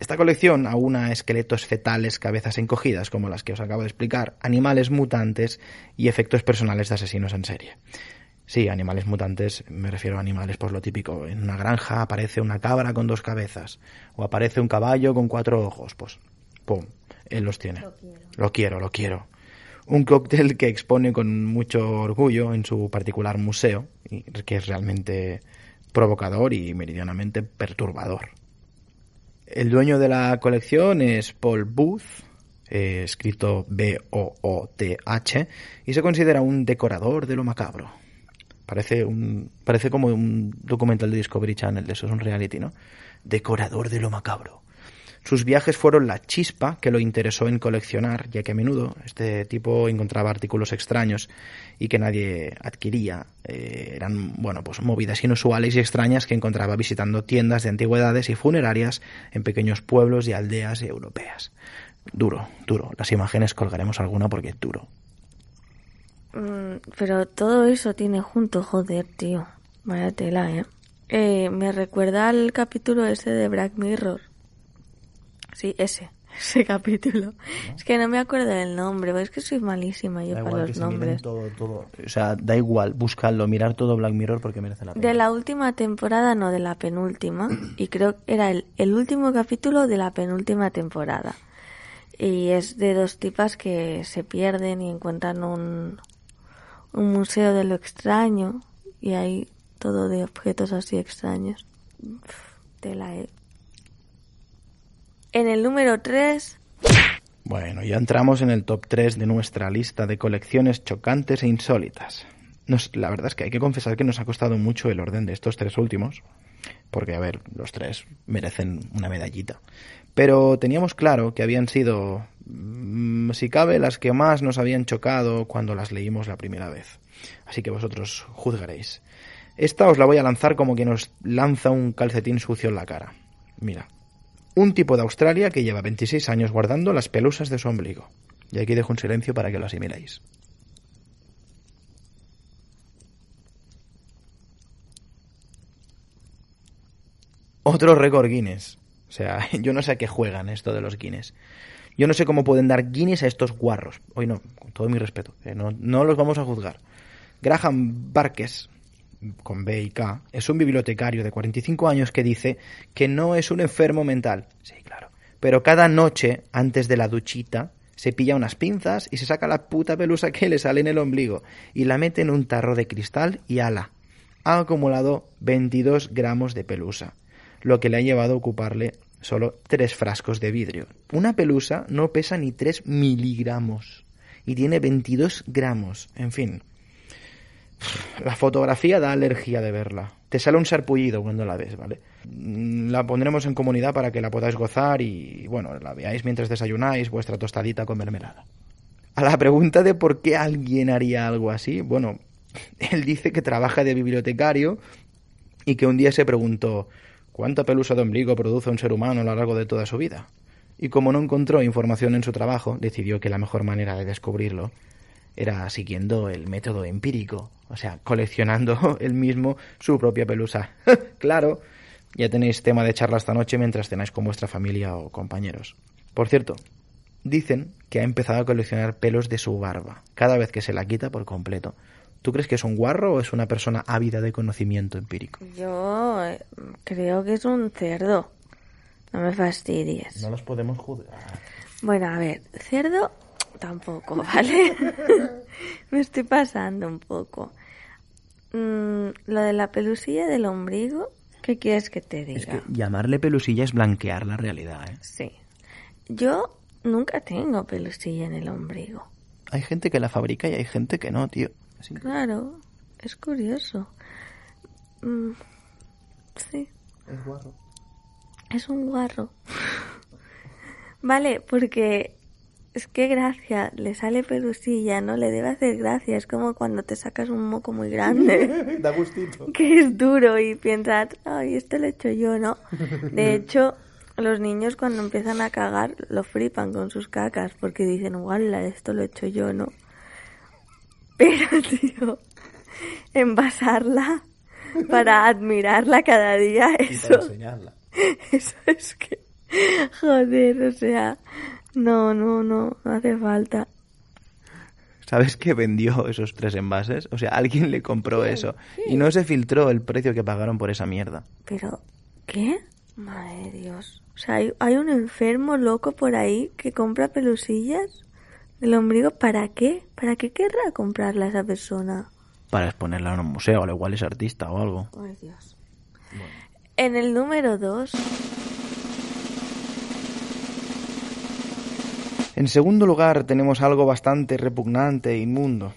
esta colección aúna esqueletos fetales, cabezas encogidas, como las que os acabo de explicar, animales mutantes y efectos personales de asesinos en serie. Sí, animales mutantes, me refiero a animales, pues lo típico. En una granja aparece una cabra con dos cabezas, o aparece un caballo con cuatro ojos, pues, ¡pum! Él los tiene. Lo quiero, lo quiero. Lo quiero. Un cóctel que expone con mucho orgullo en su particular museo, que es realmente provocador y meridianamente perturbador. El dueño de la colección es Paul Booth, eh, escrito B-O-O-T-H, y se considera un decorador de lo macabro. Parece, un, parece como un documental de Discovery Channel, eso es un reality, ¿no? Decorador de lo macabro. Sus viajes fueron la chispa que lo interesó en coleccionar, ya que a menudo este tipo encontraba artículos extraños y que nadie adquiría. Eh, eran, bueno, pues movidas inusuales y extrañas que encontraba visitando tiendas de antigüedades y funerarias en pequeños pueblos y aldeas europeas. Duro, duro. Las imágenes colgaremos alguna porque es duro. Mm, pero todo eso tiene junto, joder, tío. Vaya tela, ¿eh? ¿eh? Me recuerda al capítulo ese de Black Mirror Sí, ese. Ese capítulo. Es que no me acuerdo del nombre, es que soy malísima yo para los nombres. Todo, todo. O sea, da igual, buscarlo, mirar todo Black Mirror porque merece la pena. De la última temporada, no, de la penúltima. y creo que era el, el último capítulo de la penúltima temporada. Y es de dos tipas que se pierden y encuentran un, un museo de lo extraño. Y hay todo de objetos así extraños. De la en el número 3. Bueno, ya entramos en el top 3 de nuestra lista de colecciones chocantes e insólitas. la verdad es que hay que confesar que nos ha costado mucho el orden de estos tres últimos, porque, a ver, los tres merecen una medallita. Pero teníamos claro que habían sido, mm, si cabe, las que más nos habían chocado cuando las leímos la primera vez. Así que vosotros juzgaréis. Esta os la voy a lanzar como quien nos lanza un calcetín sucio en la cara. Mira, un tipo de Australia que lleva 26 años guardando las pelusas de su ombligo. Y aquí dejo un silencio para que lo asimiléis. Otro récord Guinness. O sea, yo no sé a qué juegan esto de los Guinness. Yo no sé cómo pueden dar Guinness a estos guarros. Hoy no, con todo mi respeto. no, no los vamos a juzgar. Graham Barkes, con B y K, es un bibliotecario de 45 años que dice que no es un enfermo mental. Sí, claro. Pero cada noche, antes de la duchita, se pilla unas pinzas y se saca la puta pelusa que le sale en el ombligo y la mete en un tarro de cristal y ala. Ha acumulado 22 gramos de pelusa, lo que le ha llevado a ocuparle solo tres frascos de vidrio. Una pelusa no pesa ni 3 miligramos y tiene 22 gramos. En fin, la fotografía da alergia de verla. Te sale un sarpullido cuando la ves, ¿vale? Mm, la pondremos en comunidad para que la podáis gozar y, bueno, la veáis mientras desayunáis vuestra tostadita con mermelada. A la pregunta de por qué alguien haría algo así, bueno, él dice que trabaja de bibliotecario y que un día se preguntó ¿cuánta pelusa de ombligo produce un ser humano a lo largo de toda su vida? Y como no encontró información en su trabajo, decidió que la mejor manera de descubrirlo era siguiendo el método empírico, o sea, coleccionando él mismo su propia pelusa. claro, ya tenéis tema de charla esta noche mientras cenáis con vuestra familia o compañeros. Por cierto, dicen que ha empezado a coleccionar pelos de su barba, cada vez que se la quita por completo. ¿Tú crees que es un guarro o es una persona ávida de conocimiento empírico? Yo eh, creo que es un cerdo. No me fastidies. No los podemos juzgar. Bueno, a ver, cerdo tampoco, ¿vale? Me estoy pasando un poco. Mm, lo de la pelusilla del ombligo, ¿qué quieres que te diga? Es que llamarle pelusilla es blanquear la realidad, ¿eh? Sí. Yo nunca tengo pelusilla en el ombligo. Hay gente que la fabrica y hay gente que no, tío. Claro, es curioso. Mm, sí, Es guarro. es un guarro. vale, porque es que gracia, le sale pelusilla, ¿no? Le debe hacer gracia. Es como cuando te sacas un moco muy grande. Da gustito. que es duro y piensas, ay, esto lo he hecho yo, ¿no? De hecho, los niños cuando empiezan a cagar lo flipan con sus cacas porque dicen, guala, esto lo he hecho yo, ¿no? Pero, tío, envasarla para admirarla cada día, eso, enseñarla. eso es que, joder, o sea, no, no, no, no hace falta. ¿Sabes que vendió esos tres envases? O sea, alguien le compró eso. Y no se filtró el precio que pagaron por esa mierda. Pero, ¿qué? Madre de Dios. O sea, hay, hay un enfermo loco por ahí que compra pelusillas del ombligo. ¿Para qué? ¿Para qué querrá comprarla esa persona? Para exponerla en un museo, al igual es artista o algo. Ay, Dios. En el número 2, En segundo lugar, tenemos algo bastante repugnante e inmundo.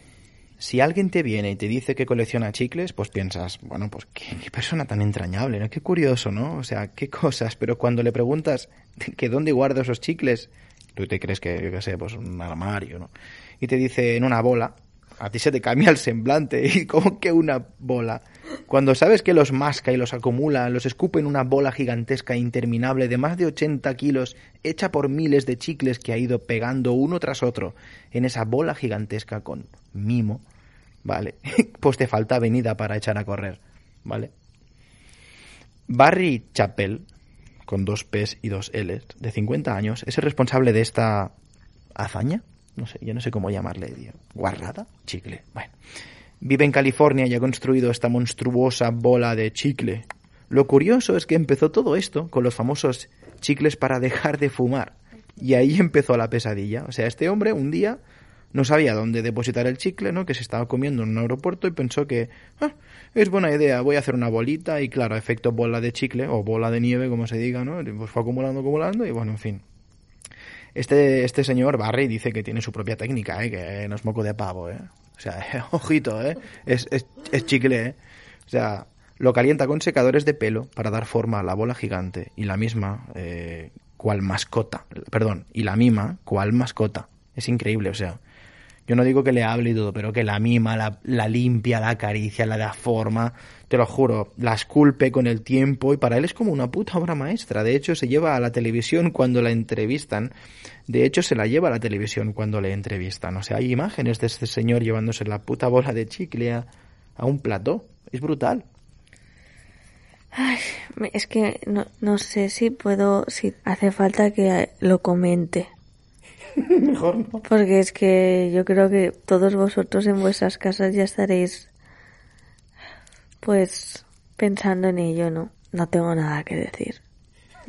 Si alguien te viene y te dice que colecciona chicles, pues piensas, bueno, pues qué, persona tan entrañable, ¿no? Qué curioso, ¿no? O sea, qué cosas. Pero cuando le preguntas que dónde guarda esos chicles, tú te crees que, yo qué sé, pues un armario, ¿no? Y te dice en una bola, a ti se te cambia el semblante. ¿Y cómo que una bola? Cuando sabes que los masca y los acumula, los escupe en una bola gigantesca e interminable de más de 80 kilos, hecha por miles de chicles que ha ido pegando uno tras otro en esa bola gigantesca con mimo, ¿vale? Pues te falta avenida para echar a correr, ¿vale? Barry Chappell, con dos P's y dos L's, de 50 años, es el responsable de esta hazaña. No sé, yo no sé cómo llamarle. tío. ¿Guarrada? Chicle. Bueno. Vive en California y ha construido esta monstruosa bola de chicle. Lo curioso es que empezó todo esto con los famosos chicles para dejar de fumar. Y ahí empezó la pesadilla. O sea, este hombre un día no sabía dónde depositar el chicle, ¿no? Que se estaba comiendo en un aeropuerto y pensó que "Ah, es buena idea, voy a hacer una bolita y claro, efecto bola de chicle o bola de nieve, como se diga, ¿no? Pues fue acumulando, acumulando y bueno, en fin. Este, este señor Barry dice que tiene su propia técnica, ¿eh? que no es moco de pavo, ¿eh? O sea, ojito, ¿eh? Es, es, es chicle, ¿eh? O sea, lo calienta con secadores de pelo para dar forma a la bola gigante y la misma, eh, cual mascota, perdón, y la mima, cual mascota. Es increíble, o sea, yo no digo que le hable y todo, pero que la mima, la, la limpia, la acaricia, la da forma, te lo juro, la esculpe con el tiempo y para él es como una puta obra maestra. De hecho, se lleva a la televisión cuando la entrevistan. De hecho, se la lleva a la televisión cuando le entrevistan. O sea, hay imágenes de este señor llevándose la puta bola de chicle a, a un plató. Es brutal. Ay, es que no, no sé si puedo, si hace falta que lo comente. Mejor no. Porque es que yo creo que todos vosotros en vuestras casas ya estaréis, pues, pensando en ello, ¿no? No tengo nada que decir.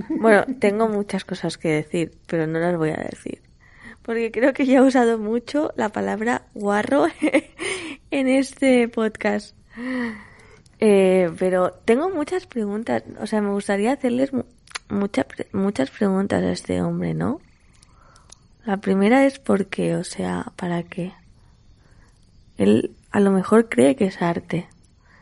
Bueno, tengo muchas cosas que decir, pero no las voy a decir. Porque creo que ya he usado mucho la palabra guarro en este podcast. Eh, pero tengo muchas preguntas. O sea, me gustaría hacerles mu- mucha pre- muchas preguntas a este hombre, ¿no? La primera es por qué, o sea, ¿para qué? Él a lo mejor cree que es arte.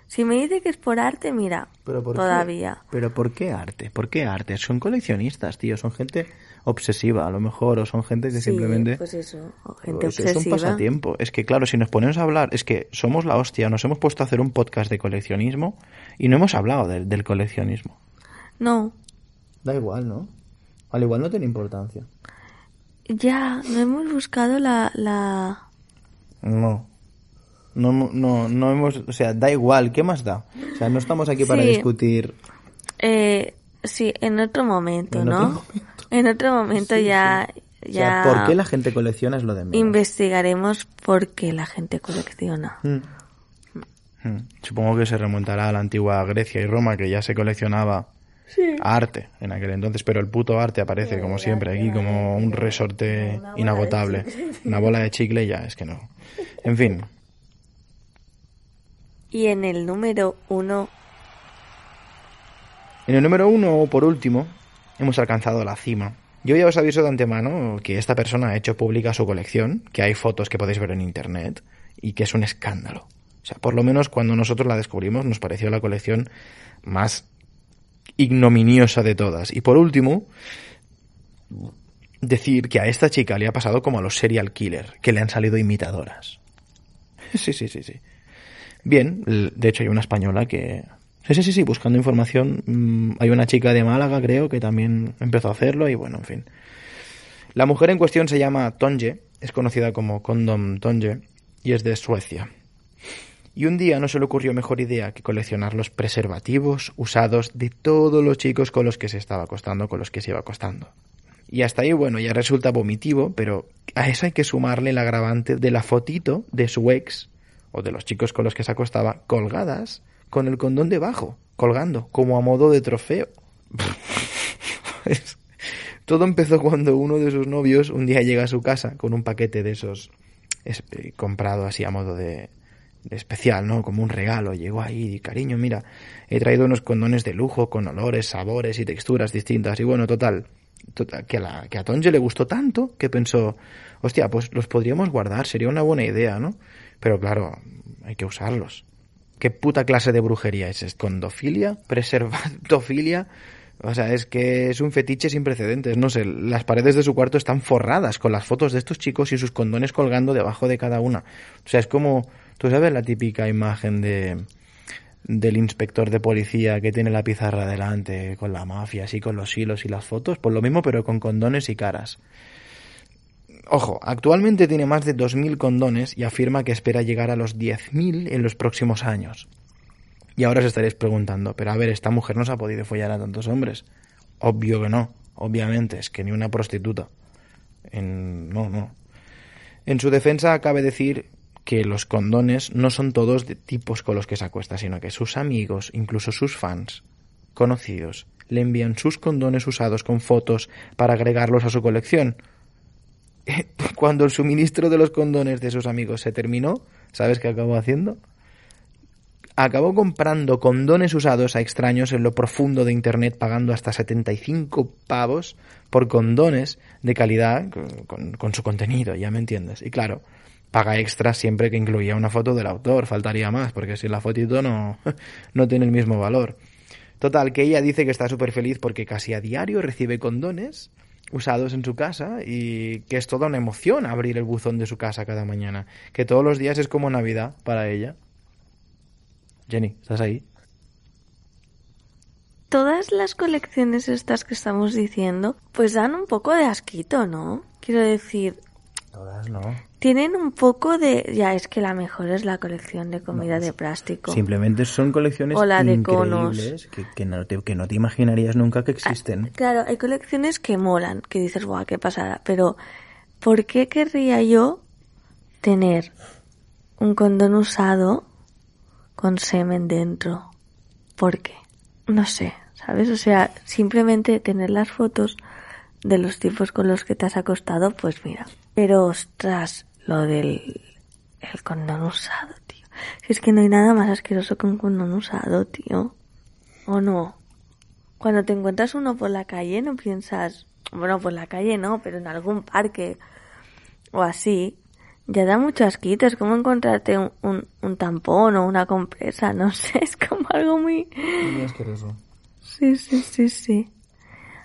Si me dice que es por arte, mira, Pero ¿por qué? todavía. Pero ¿por qué arte? ¿Por qué arte? Son coleccionistas, tío. Son gente obsesiva, a lo mejor, o son gente que Sí, simplemente... Pues eso, o gente Pues es un obsesiva. pasatiempo. Es que, claro, si nos ponemos a hablar, es que somos la hostia. Nos hemos puesto a hacer un podcast de coleccionismo y no hemos hablado del- del coleccionismo. No, Da igual, ¿no? Al igual no tiene importancia. ya, no hemos buscado la... la... No. No, no, no hemos, o sea, da igual, ¿qué más da? O sea, no estamos aquí para Sí. discutir. Eh, sí, en otro momento, En ¿no? otro momento. En otro momento ya... Ya sea, ¿por qué la gente colecciona es lo de menos? investigaremos por qué la gente colecciona. Mm. Mm. Supongo que se remontará a la antigua Grecia y Roma, que ya se coleccionaba arte en aquel entonces, pero el puto arte aparece como siempre aquí como un resorte inagotable. Una bola de chicle ya, es que no. En fin. Y en el número uno. En el número uno, por último, hemos alcanzado la cima. Yo ya os aviso de antemano que esta persona ha hecho pública su colección, que hay fotos que podéis ver en internet y que es un escándalo. O sea, por lo menos cuando nosotros la descubrimos nos pareció la colección más ignominiosa de todas. Y por último, decir que a esta chica le ha pasado como a los serial killer, que le han salido imitadoras. Sí, sí, sí, sí. Bien, de hecho hay una española que... Sí, sí, sí, sí, buscando información. Mm, hay una chica de Málaga, creo, que también empezó a hacerlo y bueno, en fin. La mujer en cuestión se llama Tonje, es conocida como Condom Tonje y es de Suecia. Y un día no se le ocurrió mejor idea que coleccionar los preservativos usados de todos los chicos con los que se estaba acostando, con los que se iba acostando. Y hasta ahí, bueno, ya resulta vomitivo, pero a eso hay que sumarle el agravante de la fotito de su ex, o de los chicos con los que se acostaba, colgadas con el condón debajo, colgando, como a modo de trofeo. Todo empezó cuando uno de sus novios un día llega a su casa con un paquete de esos eh, comprado así a modo de, especial, ¿no? Como un regalo. Llegó ahí y, cariño, mira, he traído unos condones de lujo con olores, sabores y texturas distintas. Y bueno, total, que, a la, que a Tonje le gustó tanto que pensó, hostia, pues los podríamos guardar, sería una buena idea, ¿no? Pero claro, hay que usarlos. ¿Qué puta clase de brujería es? ¿Condofilia? ¿Preservatofilia? O sea, es que es un fetiche sin precedentes. No sé, las paredes de su cuarto están forradas con las fotos de estos chicos y sus condones colgando debajo de cada una. O sea, es como Tú sabes la típica imagen de del inspector de policía que tiene la pizarra delante con la mafia, así con los hilos y las fotos, pues lo mismo pero con condones y caras. Ojo, actualmente tiene más de 2.000 condones y afirma que espera llegar a los 10.000 en los próximos años. Y ahora os estaréis preguntando, pero a ver, esta mujer no se ha podido follar a tantos hombres. Obvio que no, obviamente, es que ni una prostituta. En... No, no. En su defensa cabe decir que los condones no son todos de tipos con los que se acuesta, sino que sus amigos, incluso sus fans, conocidos, le envían sus condones usados con fotos para agregarlos a su colección. Cuando el suministro de los condones de sus amigos se terminó, ¿sabes qué acabó haciendo? Acabó comprando condones usados a extraños en lo profundo de Internet, pagando hasta 75 pavos por condones de calidad con, su contenido, ya me entiendes. Y claro, paga extra siempre que incluya una foto del autor, faltaría más, porque si la fotito no, no tiene el mismo valor. Total, que ella dice que está súper feliz porque casi a diario recibe condones usados en su casa y que es toda una emoción abrir el buzón de su casa cada mañana, que todos los días es como Navidad para ella. Jenny, ¿estás ahí? Todas las colecciones estas que estamos diciendo, pues dan un poco de asquito, ¿no? Quiero decir... Todas no. Tienen un poco de... Ya, es que la mejor es la colección de comida de plástico. Simplemente son colecciones O la de increíbles que, que no te, que no te imaginarías nunca que existen. Ah, claro, hay colecciones que molan, que dices, guau, qué pasada. Pero, ¿por qué querría yo tener un condón usado con semen dentro? ¿Por qué? No sé, ¿sabes? O sea, simplemente tener las fotos de los tipos con los que te has acostado, pues mira. Pero ostras, lo del el condón usado, tío. Si es que no hay nada más asqueroso que un condón usado, tío. ¿O no? Cuando te encuentras uno por la calle no piensas, bueno, por la calle no, pero en algún parque o así, ya da mucho asquito. Es como encontrarte un, un, un tampón o una compresa, no sé, es como algo muy... Muy asqueroso. Sí, sí, sí, sí.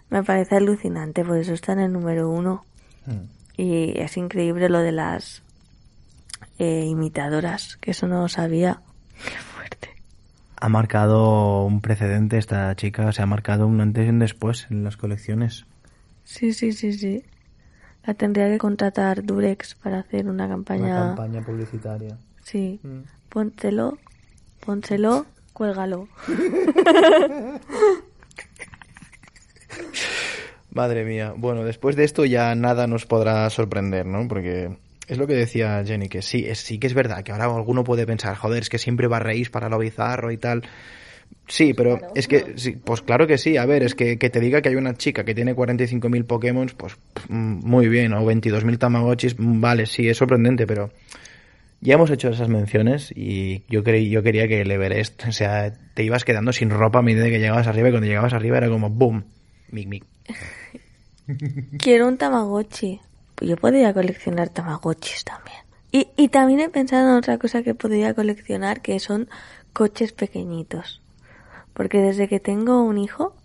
Me parece alucinante, por eso está en el número uno. Hmm. Y es increíble lo de las eh, imitadoras, que eso no lo sabía. Qué fuerte. Ha marcado un precedente esta chica, se ha marcado un antes y un después en las colecciones. Sí, sí, sí, sí. La tendría que contratar Durex para hacer una campaña. Una campaña publicitaria. Sí. Mm. Póntelo, pónselo, cuélgalo. Madre mía. Bueno, después de esto ya nada nos podrá sorprender, ¿no? Porque es lo que decía Jenny, que sí, es, sí que es verdad que ahora alguno puede pensar, joder, es que siempre va a reír para lo bizarro y tal. Sí, pero es que, sí, pues claro que sí. A ver, es que, que te diga que hay una chica que tiene 45.000 Pokémon, pues muy bien. O 22.000 Tamagotchis, vale, sí, es sorprendente, pero ya hemos hecho esas menciones y yo, creí, yo quería que el Everest, o sea, te ibas quedando sin ropa a medida que llegabas arriba y cuando llegabas arriba era como boom, mic, mic. Quiero un Tamagotchi. Pues yo podría coleccionar Tamagotchis también. Y, y también he pensado en otra cosa que podría coleccionar, que son coches pequeñitos. Porque desde que tengo un hijo,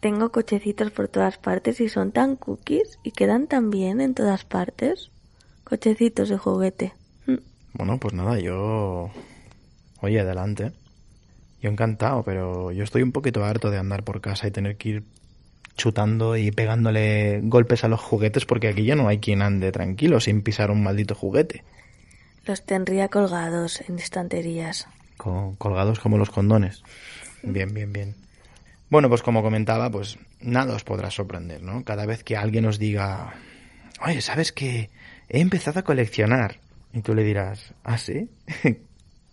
tengo cochecitos por todas partes y son tan cookies y quedan tan bien en todas partes. Cochecitos de juguete. Mm. Bueno, pues nada, yo... Oye, adelante. Yo encantado, pero yo estoy un poquito harto de andar por casa y tener que ir chutando y pegándole golpes a los juguetes porque aquí ya no hay quien ande tranquilo sin pisar un maldito juguete. Los tendría colgados en estanterías. Co- colgados como los condones. Bien, bien, bien. Bueno, pues como comentaba, pues nada os podrá sorprender, ¿no? Cada vez que alguien os diga, oye, ¿sabes que he empezado a coleccionar? Y tú le dirás, ¿ah, sí?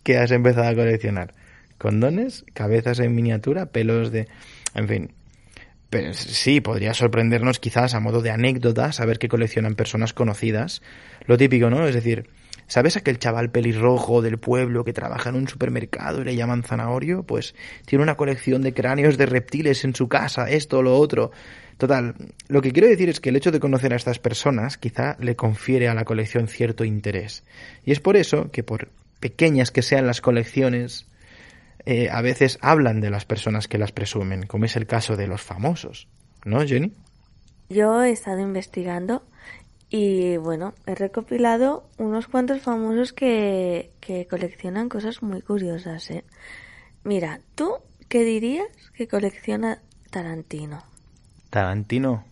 ¿Qué has empezado a coleccionar? ¿Condones? ¿Cabezas en miniatura? ¿Pelos de...? En fin. Pero sí, podría sorprendernos quizás a modo de anécdota saber que coleccionan personas conocidas. Lo típico, ¿no? Es decir, ¿sabes aquel chaval pelirrojo del pueblo que trabaja en un supermercado y le llaman zanahorio? Pues tiene una colección de cráneos de reptiles en su casa, esto lo otro. Total, lo que quiero decir es que el hecho de conocer a estas personas quizá le confiere a la colección cierto interés. Y es por eso que por pequeñas que sean las colecciones, eh, a veces hablan de las personas que las presumen, como es el caso de los famosos. ¿No, Jenny? Yo he estado investigando y bueno, he recopilado unos cuantos famosos que, que coleccionan cosas muy curiosas, ¿eh? Mira, ¿tú qué dirías que colecciona Tarantino? Tarantino.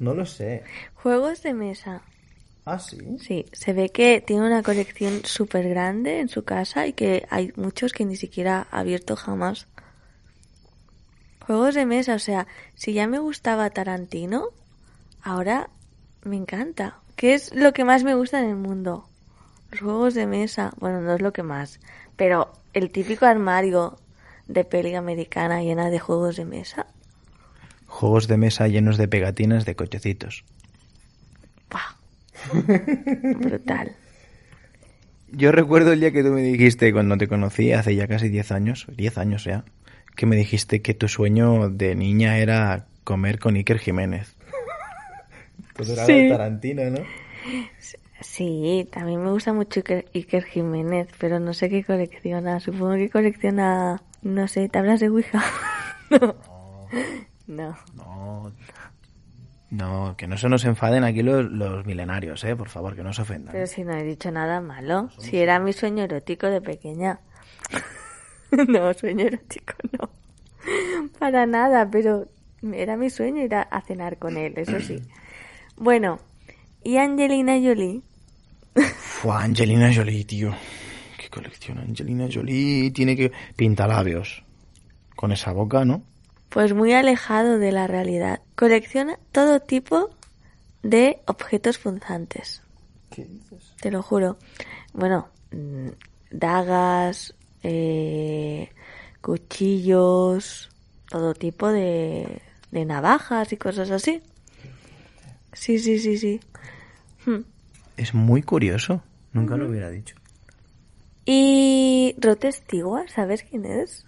No lo sé. Juegos de mesa. ¿Ah, sí? Sí, se ve que tiene una colección súper grande en su casa y que hay muchos que ni siquiera ha abierto jamás. Juegos de mesa, o sea, si ya me gustaba Tarantino, ahora me encanta. ¿Qué es lo que más me gusta en el mundo? Los juegos de mesa. Bueno, no es lo que más, pero el típico armario de peli americana llena de juegos de mesa. Juegos de mesa llenos de pegatinas de cochecitos. ¡Buah! Brutal. Yo recuerdo el día que tú me dijiste, cuando te conocí, hace ya casi 10 años, 10 años ya, que me dijiste que tu sueño de niña era comer con Iker Jiménez. Pues era Sí. Tarantino, ¿no? Sí, también me gusta mucho Iker, Iker Jiménez, pero no sé qué colecciona. Supongo que colecciona, no sé, tablas de Ouija. no. No. No, no, que no se nos enfaden aquí los, los milenarios, ¿eh? Por favor, que no se ofendan. Pero si no he dicho nada malo. Si era mi sueño erótico de pequeña. no, sueño erótico no. Para nada, pero era mi sueño ir a, a cenar con él, eso sí. Bueno, y Angelina Jolie. Fua, Angelina Jolie, tío. ¿Qué colección? Angelina Jolie tiene que... Pintalabios. Con esa boca, ¿no? Pues muy alejado de la realidad. Colecciona todo tipo de objetos punzantes. ¿Qué dices? Te lo juro. Bueno, mm, dagas, eh, cuchillos, todo tipo de, de navajas y cosas así. Sí, sí, sí, sí. Hmm. Es muy curioso. Nunca lo hubiera dicho. Y Stewart, ¿sabes quién es?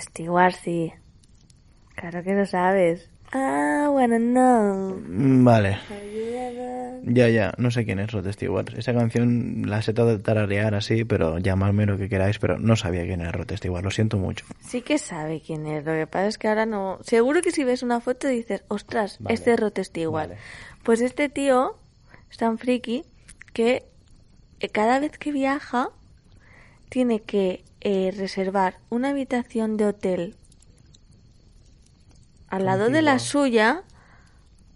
Stewart, sí. Claro que lo sabes. Ah, wanna know. Mm, Vale. Ya, ya. No sé quién es Rod Stewart. Esa canción la sé de tararear así, pero llamadme lo que queráis, pero no sabía quién era Rod Stewart. Lo siento mucho. Sí que sabe quién es. Lo que pasa es que ahora no. Seguro que si ves una foto dices, ostras, Vale. este es Rod Stewart. Vale. Pues este tío es tan friki que eh, cada vez que viaja tiene que eh, reservar una habitación de hotel al lado de la suya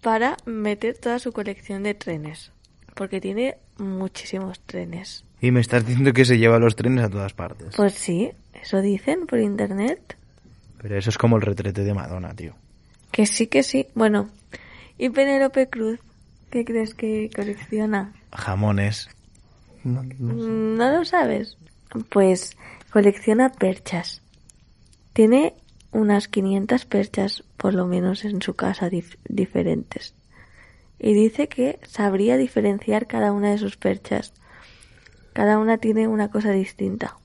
para meter toda su colección de trenes. Porque tiene muchísimos trenes. Y me estás diciendo que se lleva los trenes a todas partes. Pues sí, eso dicen por internet. Pero eso es como el retrete de Madonna, tío. Que sí, que sí. Bueno, ¿y Penélope Cruz? ¿Qué crees que colecciona? Jamones. Mm, ¿No lo sabes? Pues colecciona perchas. Tiene unas 500 perchas, por lo menos en su casa, diferentes. Y dice que sabría diferenciar cada una de sus perchas. Cada una tiene una cosa distinta.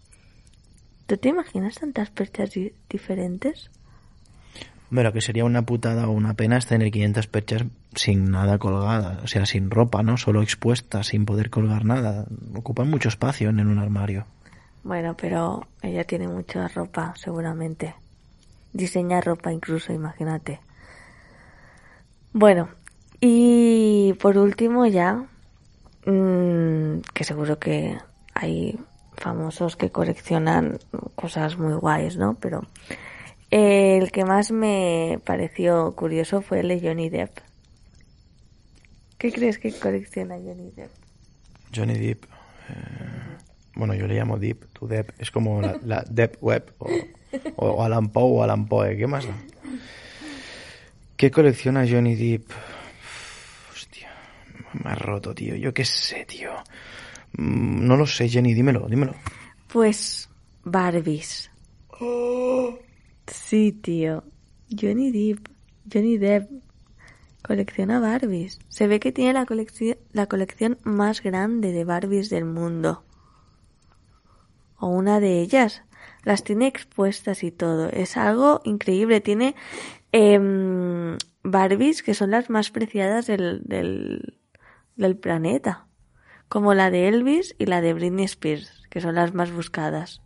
¿Tú te imaginas tantas perchas diferentes? Bueno, que sería una putada o una pena es tener 500 perchas sin nada colgada, o sea, sin ropa, ¿no? Solo expuesta, sin poder colgar nada. Ocupan mucho espacio en un armario. Bueno, pero ella tiene mucha ropa, seguramente. Diseña ropa incluso, imagínate. Bueno, y por último ya, mmm, que seguro que hay famosos que coleccionan cosas muy guays, ¿no? Pero el que más me pareció curioso fue el de Johnny Depp. ¿Qué crees que colecciona Johnny Depp? Johnny Depp. Eh, bueno, yo le llamo Deep, tu Depp. Es como la, Depp Web o, Alan Poe o Alan Poe. ¿Qué más? ¿Qué colecciona Johnny Depp? Hostia, me ha roto, tío. Yo qué sé, tío. Mm, no lo sé, Jenny, dímelo, dímelo. Pues Barbies. Sí, tío. Johnny Depp. Johnny Depp colecciona Barbies. Se ve que tiene la, colección, la colección más grande de Barbies del mundo. O una de ellas. Las tiene expuestas y todo. Es algo increíble. Tiene eh, Barbies que son las más preciadas del, del, del planeta. Como la de Elvis y la de Britney Spears, que son las más buscadas.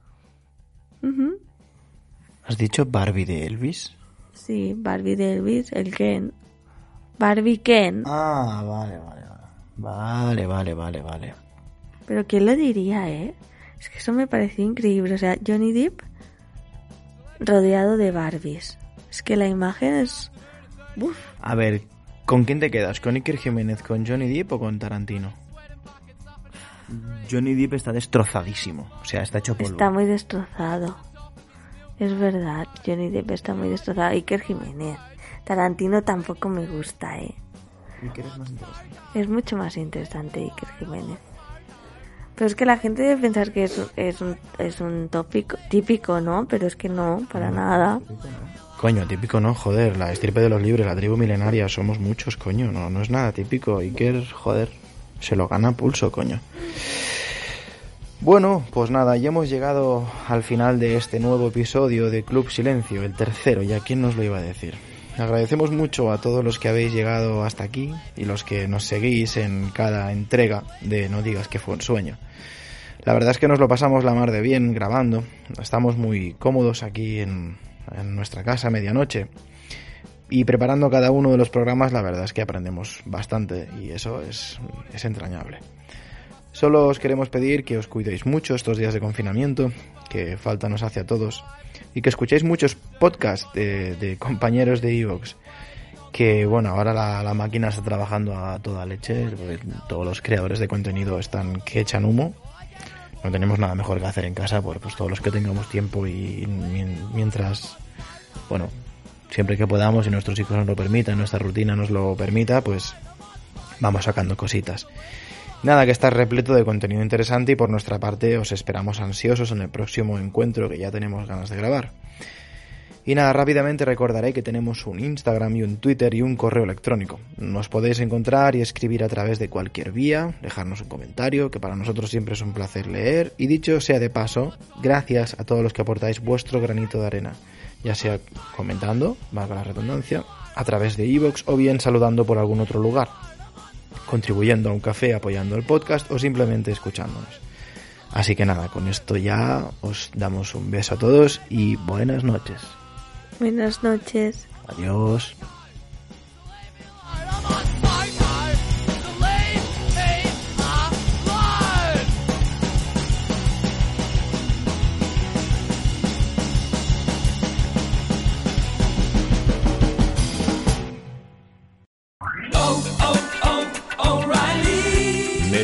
¿Has dicho Barbie de Elvis? Sí, Barbie de Elvis, el Ken. Barbie Ken. Ah, vale, vale, vale. Vale, vale, vale, vale. Pero ¿quién lo diría, eh? Es que eso me pareció increíble. O sea, Johnny Depp rodeado de Barbies. Es que la imagen es... Uf. A ver, ¿con quién te quedas? ¿Con Iker Jiménez, con Johnny Depp o con Tarantino? Johnny Depp está destrozadísimo. O sea, está hecho polvo. Está muy destrozado. Es verdad, Johnny Depp está muy destrozado. Iker Jiménez. Tarantino tampoco me gusta, ¿eh? Iker es más interesante. Es mucho más interesante Iker Jiménez. Pero es que la gente debe pensar que es, es, un, es un tópico típico, ¿no? Pero es que no, para nada. Coño, típico no, joder, la estirpe de los libres, la tribu milenaria, somos muchos, coño, no, no es nada típico. Iker, joder, se lo gana pulso, coño. Bueno, pues nada, ya hemos llegado al final de este nuevo episodio de Club Silencio, el tercero, ya quién nos lo iba a decir. Agradecemos mucho a todos los que habéis llegado hasta aquí y los que nos seguís en cada entrega de No digas que fue un sueño. La verdad es que nos lo pasamos la mar de bien grabando, estamos muy cómodos aquí en, nuestra casa a medianoche y preparando cada uno de los programas la verdad es que aprendemos bastante y eso es, es entrañable. Solo os queremos pedir que os cuidéis mucho estos días de confinamiento, que falta nos hace a todos, y que escuchéis muchos podcasts de, compañeros de Evox. Que bueno, ahora la, máquina está trabajando a toda leche, todos los creadores de contenido están que echan humo. No tenemos nada mejor que hacer en casa, pues, pues todos los que tengamos tiempo y mientras, bueno, siempre que podamos y nuestros hijos nos lo permitan, nuestra rutina nos lo permita, pues vamos sacando cositas. Nada, que está repleto de contenido interesante y por nuestra parte os esperamos ansiosos en el próximo encuentro que ya tenemos ganas de grabar. Y nada, rápidamente recordaré que tenemos un Instagram y un Twitter y un correo electrónico. Nos podéis encontrar y escribir a través de cualquier vía, dejarnos un comentario, que para nosotros siempre es un placer leer. Y dicho sea de paso, gracias a todos los que aportáis vuestro granito de arena, ya sea comentando, valga la redundancia, a través de iVoox o bien saludando por algún otro lugar contribuyendo a un café, apoyando el podcast o simplemente escuchándonos. Así que nada, con esto ya os damos un beso a todos y buenas noches. Buenas noches. Adiós.